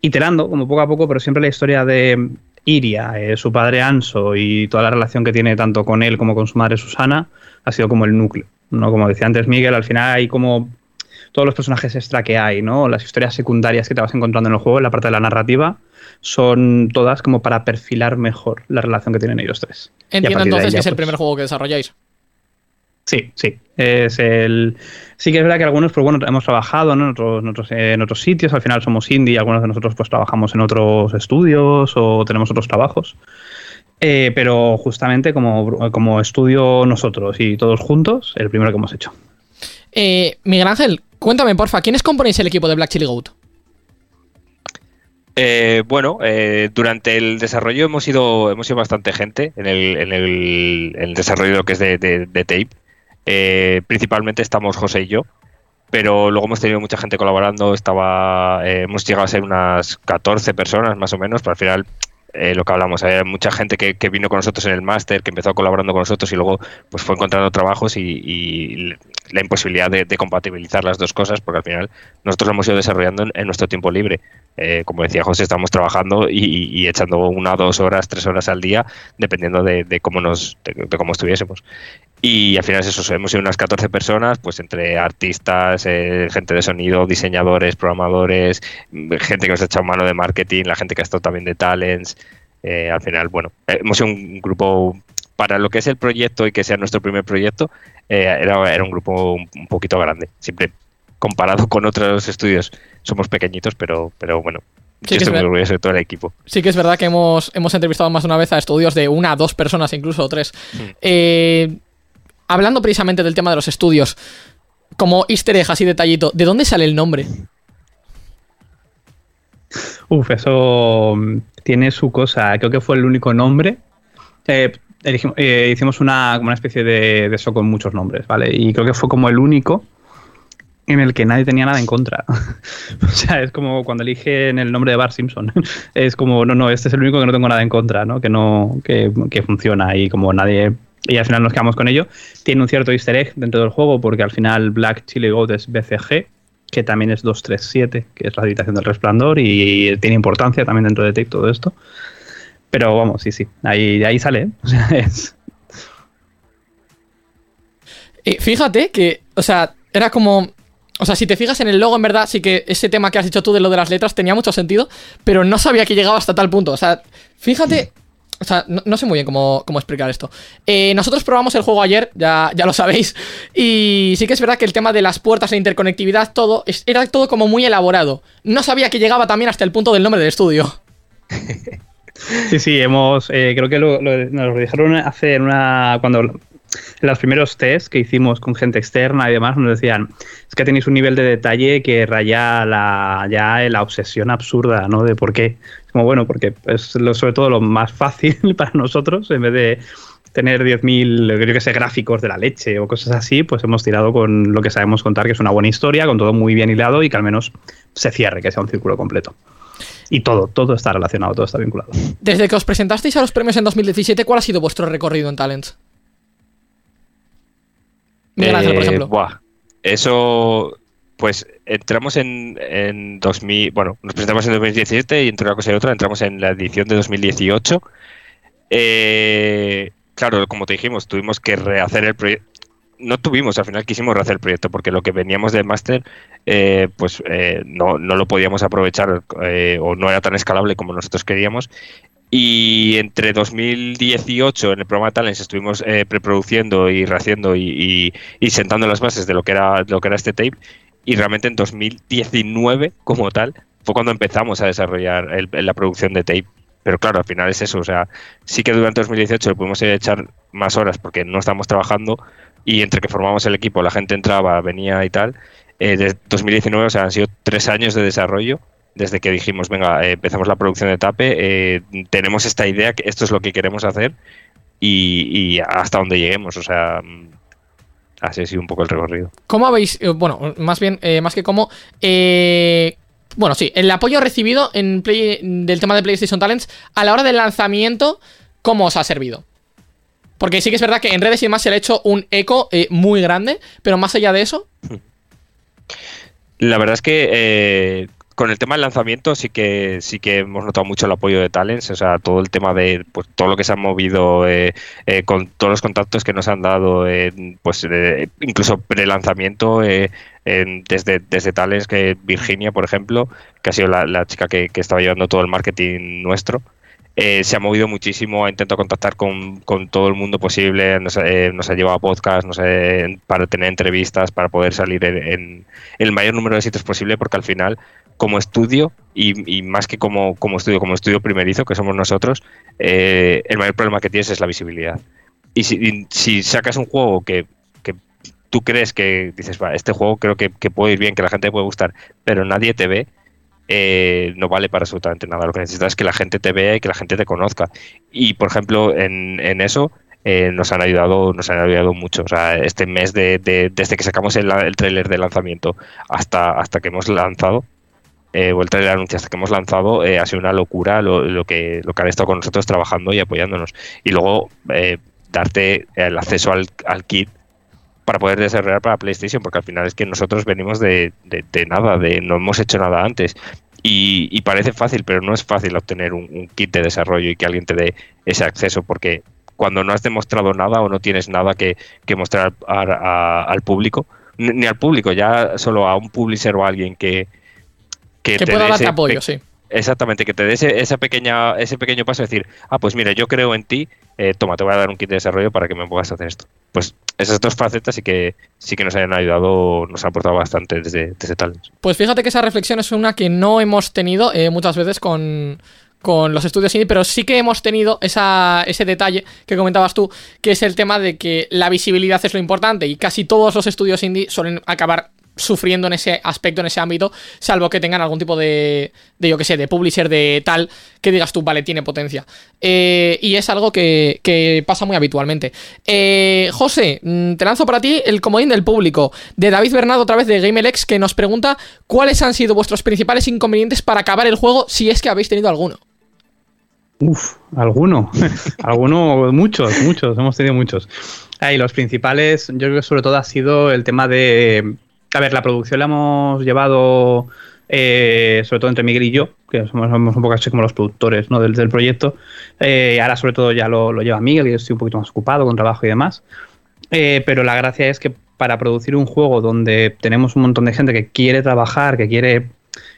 iterando, como poco a poco, pero siempre la historia de Iria, eh, su padre Anso y toda la relación que tiene tanto con él como con su madre Susana ha sido como el núcleo. ¿no? Como decía antes Miguel, al final hay como todos los personajes extra que hay, ¿no? Las historias secundarias que te vas encontrando en el juego, en la parte de la narrativa, son todas como para perfilar mejor la relación que tienen ellos tres. Y Entiendo entonces que es el pues, primer juego que desarrolláis. Sí, sí. Es el... Sí que es verdad que algunos, pues bueno, hemos trabajado ¿no? en, otros, en, otros, en otros sitios, al final somos indie, algunos de nosotros pues trabajamos en otros estudios o tenemos otros trabajos. Eh, pero justamente como, como estudio nosotros y todos juntos, el primero que hemos hecho. Eh, Miguel Ángel, cuéntame, porfa, ¿quiénes componéis el equipo de Black Chili Goat? Eh, bueno, eh, durante el desarrollo hemos ido, hemos ido bastante gente en el, en el, en el desarrollo de lo que es de, de- de tape. Eh, principalmente estamos José y yo, pero luego hemos tenido mucha gente colaborando. Estaba, eh, hemos llegado a ser unas 14 personas más o menos, pero al final eh, lo que hablamos, hay mucha gente que, que vino con nosotros en el máster, que empezó colaborando con nosotros y luego pues fue encontrando trabajos y, y la imposibilidad de, compatibilizar las dos cosas, porque al final nosotros lo hemos ido desarrollando en, nuestro tiempo libre. Eh, como decía José, estamos trabajando y, echando una, dos horas, tres horas al día, dependiendo de, cómo nos, de, cómo estuviésemos. Y al final es eso, hemos sido unas 14 personas, pues entre artistas, eh, gente de sonido, diseñadores, programadores, gente que nos ha echado mano de marketing, la gente que ha estado también de talents. Eh, al final, bueno, hemos sido un grupo para lo que es el proyecto y que sea nuestro primer proyecto, eh, era, era un grupo un, un poquito grande. Siempre comparado con otros estudios somos pequeñitos, pero, pero bueno, Sí, yo que es estoy muy de todo el equipo. Sí que es verdad que hemos, hemos entrevistado más de una vez a estudios de una, dos personas, incluso o tres. Eh, hablando precisamente del tema de los estudios, como easter egg, así detallito, ¿de dónde sale el nombre? Uf, eso mm, tiene su cosa. Creo que fue el único nombre. Eh, elegimos- eh, hicimos una, como una especie de, de eso con muchos nombres, ¿vale? Y creo que fue como el único en el que nadie tenía nada en contra. o sea, es como cuando eligen el nombre de Bart Simpson. es como, no, no, este es el único que no tengo nada en contra, ¿no? Que no, que, funciona y como nadie... Y al final nos quedamos con ello. Tiene un cierto easter egg dentro del juego porque al final Black Chili Goat es BCG, que también es 237, que es la habitación del resplandor y tiene importancia también dentro de Take todo esto. Pero vamos, sí, sí, ahí, de ahí sale. ¿eh? O sea, es, Eh, fíjate que, o sea, era como O sea, si te fijas en el logo, en verdad, sí que ese tema que has dicho tú de lo de las letras tenía mucho sentido, pero no sabía que llegaba hasta tal punto. O sea, fíjate. O sea, no, no sé muy bien cómo, cómo explicar esto. Eh, nosotros probamos el juego ayer, ya, ya lo sabéis, y sí que es verdad que el tema de las puertas, la interconectividad, todo, es- era todo como muy elaborado. No sabía que llegaba también hasta el punto del nombre del estudio. Sí, sí, hemos, eh, creo que lo, lo- nos lo dijeron hace en una, cuando en los primeros tests que hicimos con gente externa y demás, nos decían, es que tenéis un nivel de detalle que raya la, ya la obsesión absurda, ¿no? De por qué. Es como, bueno, porque es lo- sobre todo lo más fácil para nosotros, en vez de tener 10.000, yo que sé, gráficos de la leche o cosas así, pues hemos tirado con lo que sabemos contar, que es una buena historia, con todo muy bien hilado y que al menos se cierre, que sea un círculo completo. Y todo, todo está relacionado, todo está vinculado. Desde que os presentasteis a los premios en 2017, ¿cuál ha sido vuestro recorrido en Talents? Miguel Ángel, por Eh, ejemplo. buah, eso, pues entramos en, en 2000, bueno, nos presentamos en 2017 y entre una cosa y otra entramos en la edición de 2018. Eh, claro, como te dijimos, tuvimos que rehacer el proyecto. No tuvimos, al final quisimos rehacer el proyecto porque lo que veníamos del máster, eh, pues eh, no, no lo podíamos aprovechar eh, o no era tan escalable como nosotros queríamos. Y entre 2018 en el programa Talents estuvimos preproduciendo y rehaciendo y, y- sentando las bases de lo que era lo que era este tape. Y realmente en 2019, como tal, fue cuando empezamos a desarrollar la producción de tape. Pero claro, al final es eso. O sea, sí que durante 2018 le pudimos echar más horas porque no estábamos trabajando y entre que formamos el equipo, la gente entraba, venía y tal. Eh, de 2019, o sea, han sido tres años de desarrollo desde que dijimos, venga, eh, empezamos la producción de Tape, eh, tenemos esta idea, que esto es lo que queremos hacer y, y hasta donde lleguemos. O sea, mm, así ha sido un poco el recorrido. ¿Cómo habéis, eh, bueno, más bien, eh, más que cómo, eh, bueno, sí, el apoyo recibido en Play- del tema de PlayStation Talents a la hora del lanzamiento, ¿cómo os ha servido? Porque sí que es verdad que en redes y demás se le ha hecho un eco eh, muy grande, pero más allá de eso, La verdad es que eh, con el tema del lanzamiento sí que sí que hemos notado mucho el apoyo de Talents, o sea, todo el tema de pues, todo lo que se ha movido, eh, eh, con todos los contactos que nos han dado, eh, pues incluso pre-lanzamiento, eh, desde, desde Talents que Virginia, por ejemplo, que ha sido la, la chica que, que estaba llevando todo el marketing nuestro. Eh, se ha movido muchísimo, ha intentado contactar con, con todo el mundo posible, nos, eh, ha llevado a podcast, nos, eh, para tener entrevistas, para poder salir en, el mayor número de sitios posible, porque al final, como estudio, y, más que como, como estudio, como estudio primerizo, que somos nosotros, eh, el mayor problema que tienes es la visibilidad. Y si, y si sacas un juego que, que tú crees que dices, va, este juego creo que, que puede ir bien, que la gente puede gustar, pero nadie te ve, eh, no vale para absolutamente nada. Lo que necesitas es que la gente te vea y que la gente te conozca. Y por ejemplo, en, en eso eh, nos han ayudado, nos han ayudado mucho. O sea, este mes de, de- desde que sacamos el, el tráiler de lanzamiento hasta, hasta que hemos lanzado, eh, o el trailer anuncio hasta que hemos lanzado, eh, ha sido una locura lo, que, lo que han estado con nosotros trabajando y apoyándonos. Y luego eh, darte el acceso al kit para poder desarrollar para PlayStation, porque al final es que nosotros venimos de, de- de nada, de no hemos hecho nada antes. Y, y parece fácil, pero no es fácil obtener un, un kit de desarrollo y que alguien te dé ese acceso, porque cuando no has demostrado nada o no tienes nada que, que mostrar a- a- al público, ni al público, ya solo a un publisher o a alguien que, que te pueda darte apoyo, sí. Exactamente, que te dé ese, esa pequeña, ese pequeño paso de decir, ah, pues mira, yo creo en ti, eh, toma, te voy a dar un kit de desarrollo para que me puedas hacer esto. Pues esas dos facetas sí que sí que nos han ayudado, nos han aportado bastante desde, desde Talents. Pues fíjate que esa reflexión es una que no hemos tenido eh, muchas veces con, con los estudios indie, pero sí que hemos tenido esa, ese detalle que comentabas tú, que es el tema de que la visibilidad es lo importante y casi todos los estudios indie suelen acabar sufriendo en ese aspecto, en ese ámbito, salvo que tengan algún tipo de, de yo que sé, de publisher de tal, que digas tú, vale, tiene potencia. Eh, y es algo que, que pasa muy habitualmente. Eh, José, mm, te lanzo para ti el comodín del público, de David Bernardo, otra vez de GamerX, que nos pregunta cuáles han sido vuestros principales inconvenientes para acabar el juego, si es que habéis tenido alguno. Uf, alguno. alguno, muchos, muchos. Hemos tenido muchos. Ahí, los principales, yo creo que sobre todo ha sido el tema de. A ver, la producción la hemos llevado, eh, sobre todo entre Miguel y yo, que somos, un poco así como los productores ¿no? del, proyecto. Eh, ahora, sobre todo, ya lo, lo lleva Miguel, y yo estoy un poquito más ocupado con trabajo y demás. Eh, pero la gracia es que para producir un juego donde tenemos un montón de gente que quiere trabajar, que quiere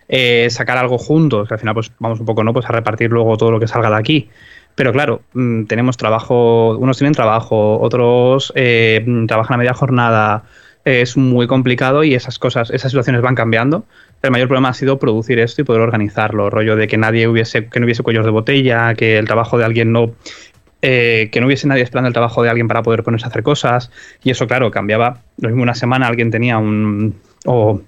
eh, sacar algo juntos, que al final pues vamos un poco no pues a repartir luego todo lo que salga de aquí. Pero claro, mm, tenemos trabajo, unos tienen trabajo, otros eh, trabajan a media jornada, es muy complicado y esas cosas, esas situaciones van cambiando. El mayor problema ha sido producir esto y poder organizarlo, rollo de que nadie hubiese, que no hubiese cuellos de botella, que el trabajo de alguien no, eh, que no hubiese nadie esperando el trabajo de alguien para poder ponerse a hacer cosas. Y eso, claro, cambiaba. Lo mismo una semana alguien tenía un, o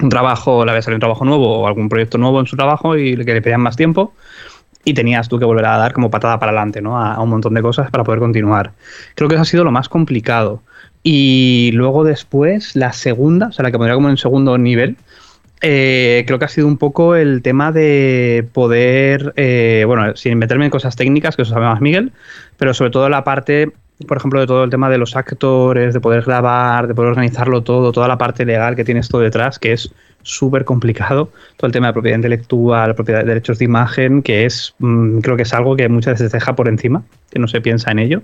un trabajo, le había salido un trabajo nuevo o algún proyecto nuevo en su trabajo y que le pedían más tiempo y tenías tú que volver a dar como patada para adelante, ¿no? A, a, un montón de cosas para poder continuar. Creo que eso ha sido lo más complicado. Y luego después, la segunda, o sea, la que pondría como en segundo nivel, eh, creo que ha sido un poco el tema de poder, eh, bueno, sin meterme en cosas técnicas, que eso sabe más Miguel, pero sobre todo la parte, por ejemplo, de todo el tema de los actores, de poder grabar, de poder organizarlo todo, toda la parte legal que tiene esto detrás, que es súper complicado, todo el tema de propiedad intelectual, propiedad de derechos de imagen, que es, mmm, creo que es algo que muchas veces se deja por encima, que no se piensa en ello.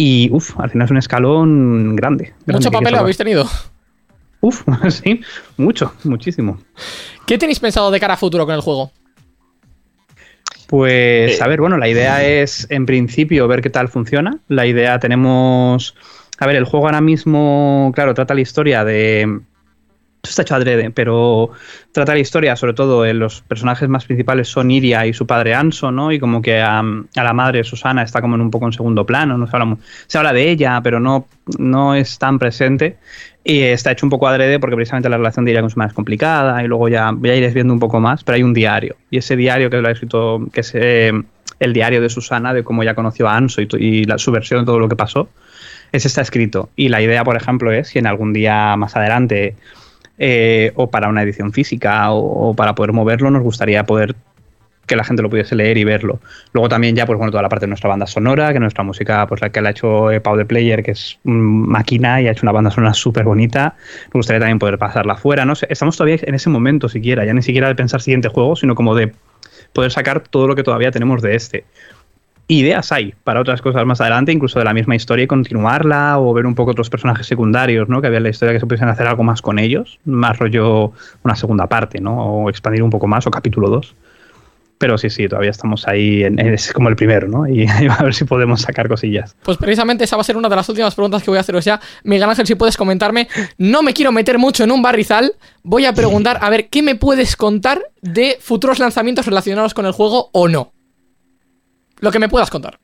Y, uff, al final es un escalón grande. grande ¿Mucho papel habéis tenido? Uf, sí, mucho, muchísimo. ¿Qué tenéis pensado de cara a futuro con el juego? Pues, a ver, bueno, la idea es, en principio, ver qué tal funciona. La idea tenemos... A ver, el juego ahora mismo, claro, trata la historia de... Está hecho adrede, pero trata la historia, sobre todo, en los personajes más principales son Iria y su padre Anso, ¿no? Y como que a, a la madre Susana está como en un poco en segundo plano, no se habla, se habla de ella, pero no, no es tan presente. Y está hecho un poco adrede porque precisamente la relación de Iria con su madre es complicada y luego ya, ya iréis viendo un poco más, pero hay un diario. Y ese diario que lo ha escrito, que es eh, el diario de Susana, de cómo ya conoció a Anso y, y la, su versión de todo lo que pasó, ese está escrito. Y la idea, por ejemplo, es si en algún día más adelante eh, o para una edición física o, para poder moverlo, nos gustaría poder que la gente lo pudiese leer y verlo. Luego también ya, pues bueno, toda la parte de nuestra banda sonora, que nuestra música, pues la que la ha hecho eh, Pau de Player, que es máquina y ha hecho una banda sonora súper bonita. Me gustaría también poder pasarla fuera, ¿no? Estamos todavía en ese momento siquiera, ya ni siquiera de pensar siguiente juego, sino como de poder sacar todo lo que todavía tenemos de este. Ideas hay para otras cosas más adelante, incluso de la misma historia y continuarla, o ver un poco otros personajes secundarios, ¿no? Que había en la historia que se pudiesen hacer algo más con ellos, más rollo una segunda parte, ¿no? O expandir un poco más, o capítulo 2. Pero sí, sí, todavía estamos ahí, en, es como el primero, ¿no? Y a ver si podemos sacar cosillas. Pues precisamente esa va a ser una de las últimas preguntas que voy a haceros ya. Miguel Ángel, si puedes comentarme, no me quiero meter mucho en un barrizal, voy a preguntar, a ver, ¿qué me puedes contar de futuros lanzamientos relacionados con el juego o no? Lo que me puedas contar.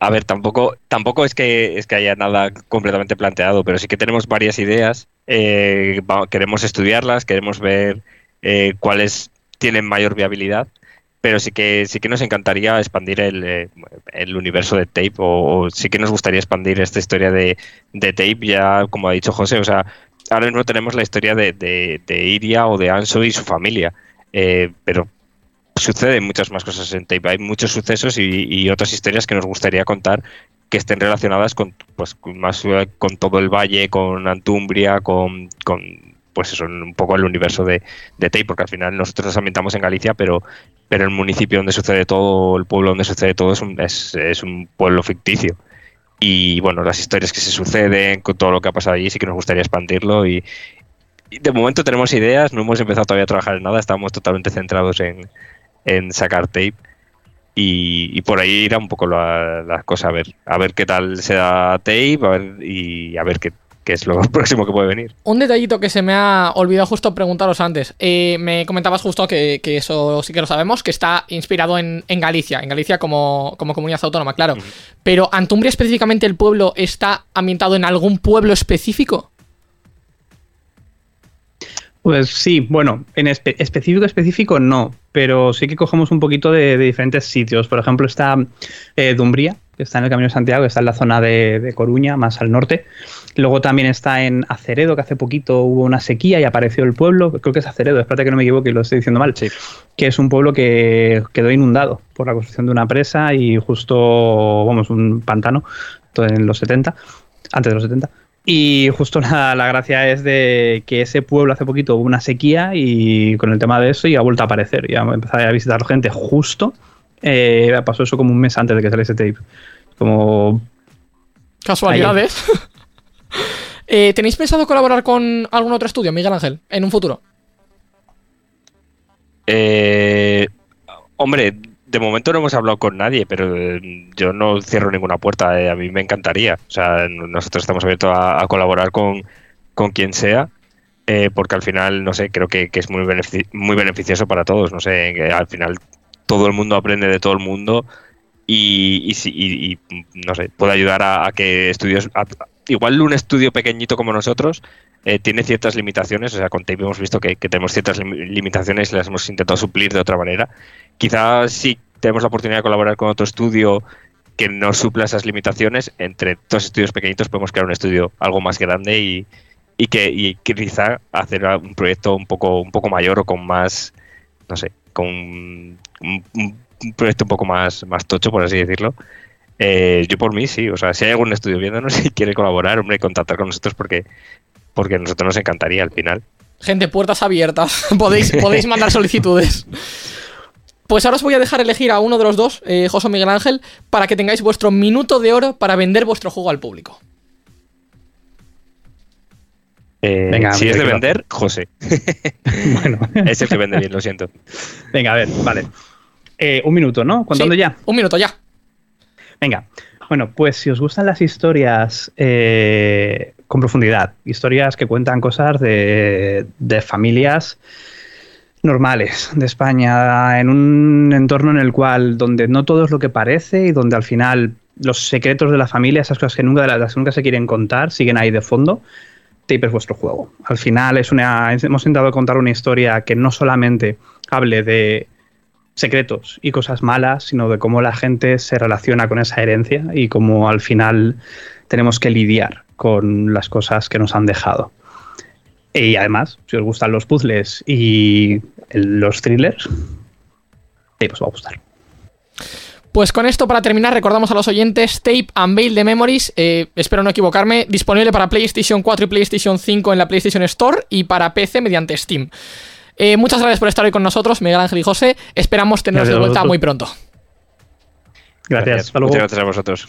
A ver, tampoco, tampoco es que es que haya nada completamente planteado, pero sí que tenemos varias ideas. Eh, queremos estudiarlas, queremos ver eh, cuáles tienen mayor viabilidad, pero sí que sí que nos encantaría expandir el, eh, el universo de Tape o, sí que nos gustaría expandir esta historia de, de, Tape ya como ha dicho José, o sea, ahora mismo tenemos la historia de, de, Iria o de Anso y su familia, pero suceden muchas más cosas en Tape, hay muchos sucesos y, y, otras historias que nos gustaría contar que estén relacionadas con pues más con todo el valle, con Antumbria, con, con pues eso, un poco el universo de, de porque al final nosotros nos ambientamos en Galicia, pero, pero el municipio donde sucede todo, el pueblo donde sucede todo, es un, es, es un pueblo ficticio. Y bueno, las historias que se suceden, con todo lo que ha pasado allí, sí que nos gustaría expandirlo. Y, y de momento tenemos ideas, no hemos empezado todavía a trabajar en nada, estamos totalmente centrados en, en sacar tape. Y, y, por ahí irá un poco la, la, cosa, a ver, a ver qué tal se da tape a ver, y a ver qué, que es lo próximo que puede venir. Un detallito que se me ha olvidado justo preguntaros antes. Eh, me comentabas justo que, que, eso sí que lo sabemos, que está inspirado en, en Galicia, en Galicia como, como comunidad autónoma, claro. Uh -huh. Pero Antumbria específicamente el pueblo está ambientado en algún pueblo específico. Pues sí, bueno, en espe específico específico no, pero sí que cogemos un poquito de, de diferentes sitios. Por ejemplo, está eh, Dumbría, que está en el Camino de Santiago, que está en la zona de, de, Coruña, más al norte. Luego también está en Aceredo, que hace poquito hubo una sequía y apareció el pueblo, creo que es Aceredo, espérate que no me equivoque y lo estoy diciendo mal, sí. que es un pueblo que quedó inundado por la construcción de una presa y justo, vamos, un pantano en los 70, antes de los 70. Y justo la, la, gracia es de que ese pueblo hace poquito hubo una sequía y con el tema de eso y ha vuelto a aparecer. Ya empezó a visitar gente justo. Eh, pasó eso como un mes antes de que saliese tape. Como. Casualidades. Eh, ¿Tenéis pensado colaborar con algún otro estudio, Miguel Ángel, en un futuro? Eh, hombre, de momento no hemos hablado con nadie, pero eh, yo no cierro ninguna puerta. eh, a mí me encantaría. O sea, nosotros estamos abiertos a, colaborar con, con quien sea, eh, porque al final, no sé, creo que, que es muy, benefici- muy beneficioso para todos. No sé, al final todo el mundo aprende de todo el mundo y, y, y- y, no sé, puede ayudar a, que estudios. igual un estudio pequeñito como nosotros eh, tiene ciertas limitaciones, o sea, con Tape hemos visto que, tenemos ciertas lim- limitaciones y las hemos intentado suplir de otra manera. Quizás si tenemos la oportunidad de colaborar con otro estudio que nos supla esas limitaciones, entre dos estudios pequeñitos podemos crear un estudio algo más grande y, y que y quizá hacer un proyecto un poco, un poco mayor o con más, no sé, con un proyecto un poco más, más tocho, por así decirlo. Eh, yo por mí sí, o sea, si hay algún estudio viéndonos y quiere colaborar, hombre, contactar con nosotros porque, porque a nosotros nos encantaría al final. Gente, puertas abiertas. podéis, podéis mandar solicitudes. Pues ahora os voy a dejar elegir a uno de los dos, eh, José o Miguel Ángel, para que tengáis vuestro minuto de oro para vender vuestro juego al público. Eh, Venga, si es de vender, José. Bueno, Es el que vende bien, lo siento. venga, a ver, vale. Eh, un minuto, ¿no? ¿Contando Sí, ya? Un minuto ya. Venga. Bueno, pues si os gustan las historias eh, con profundidad, historias que cuentan cosas de, de familias normales de España, en un entorno en el cual donde no todo es lo que parece y donde al final los secretos de la familia, esas cosas que nunca, las nunca se quieren contar, siguen ahí de fondo. Tape es vuestro juego. Al final es una, hemos intentado contar una historia que no solamente hable de secretos y cosas malas, sino de cómo la gente se relaciona con esa herencia y cómo al final tenemos que lidiar con las cosas que nos han dejado. Y además, si os gustan los puzzles y los thrillers, Tape os va a gustar. Pues con esto, para terminar, recordamos a los oyentes Tape Unveil de Memories, eh, espero no equivocarme, disponible para PlayStation 4 y PlayStation 5 en la PlayStation Store y para PC mediante Steam. Eh, muchas gracias por estar hoy con nosotros, Miguel Ángel y José. Esperamos teneros Gracias de vuelta muy pronto. Gracias. Hasta luego. Muchas gracias a vosotros.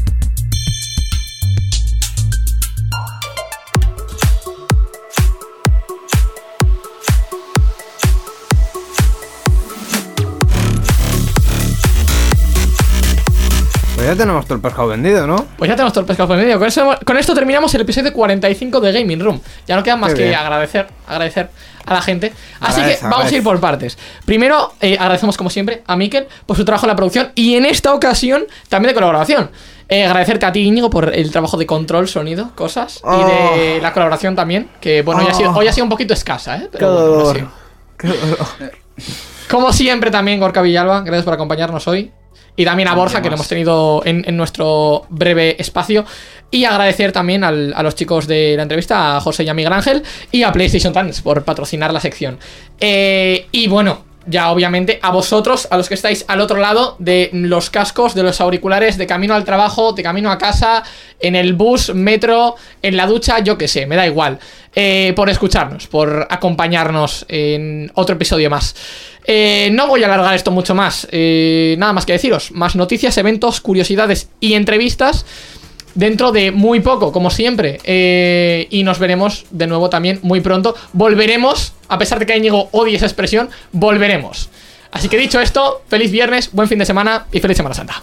Pues ya tenemos todo el pescado vendido, ¿no? Pues ya tenemos todo el pescado medio. Con, eso- con esto terminamos el episodio 45 de Gaming Room. Ya no queda más Qué que bien. agradecer, agradecer a la gente. Así Agradece, que vamos a ir por partes. Primero, eh, agradecemos como siempre a Miquel por su trabajo en la producción y en esta ocasión también de colaboración. Eh, agradecerte a ti, Íñigo, por el trabajo de control, sonido, cosas. Y de la colaboración también, que bueno, hoy, ha sido, hoy ha sido un poquito escasa, ¿eh? Pero Qué bueno, dolor. Como siempre también, Gorka Villalba, gracias por acompañarnos hoy. Y también a Borja, que lo hemos tenido en, en nuestro breve espacio. Y agradecer también al- a los chicos de la entrevista, a José y a Miguel Ángel, y a PlayStation Times por patrocinar la sección. Eh, y bueno, ya obviamente a vosotros, a los que estáis al otro lado de los cascos, de los auriculares, de camino al trabajo, de camino a casa, en el bus, metro, en la ducha, yo qué sé, me da igual. Eh, por escucharnos, por acompañarnos en otro episodio más. Eh, no voy a alargar esto mucho más. eh, nada más que deciros. Más noticias, eventos, curiosidades y entrevistas dentro de muy poco, como siempre. Eh, y nos veremos de nuevo también muy pronto. Volveremos, a pesar de que Íñigo odie esa expresión, volveremos. Así que dicho esto, feliz viernes, buen fin de semana y feliz Semana Santa.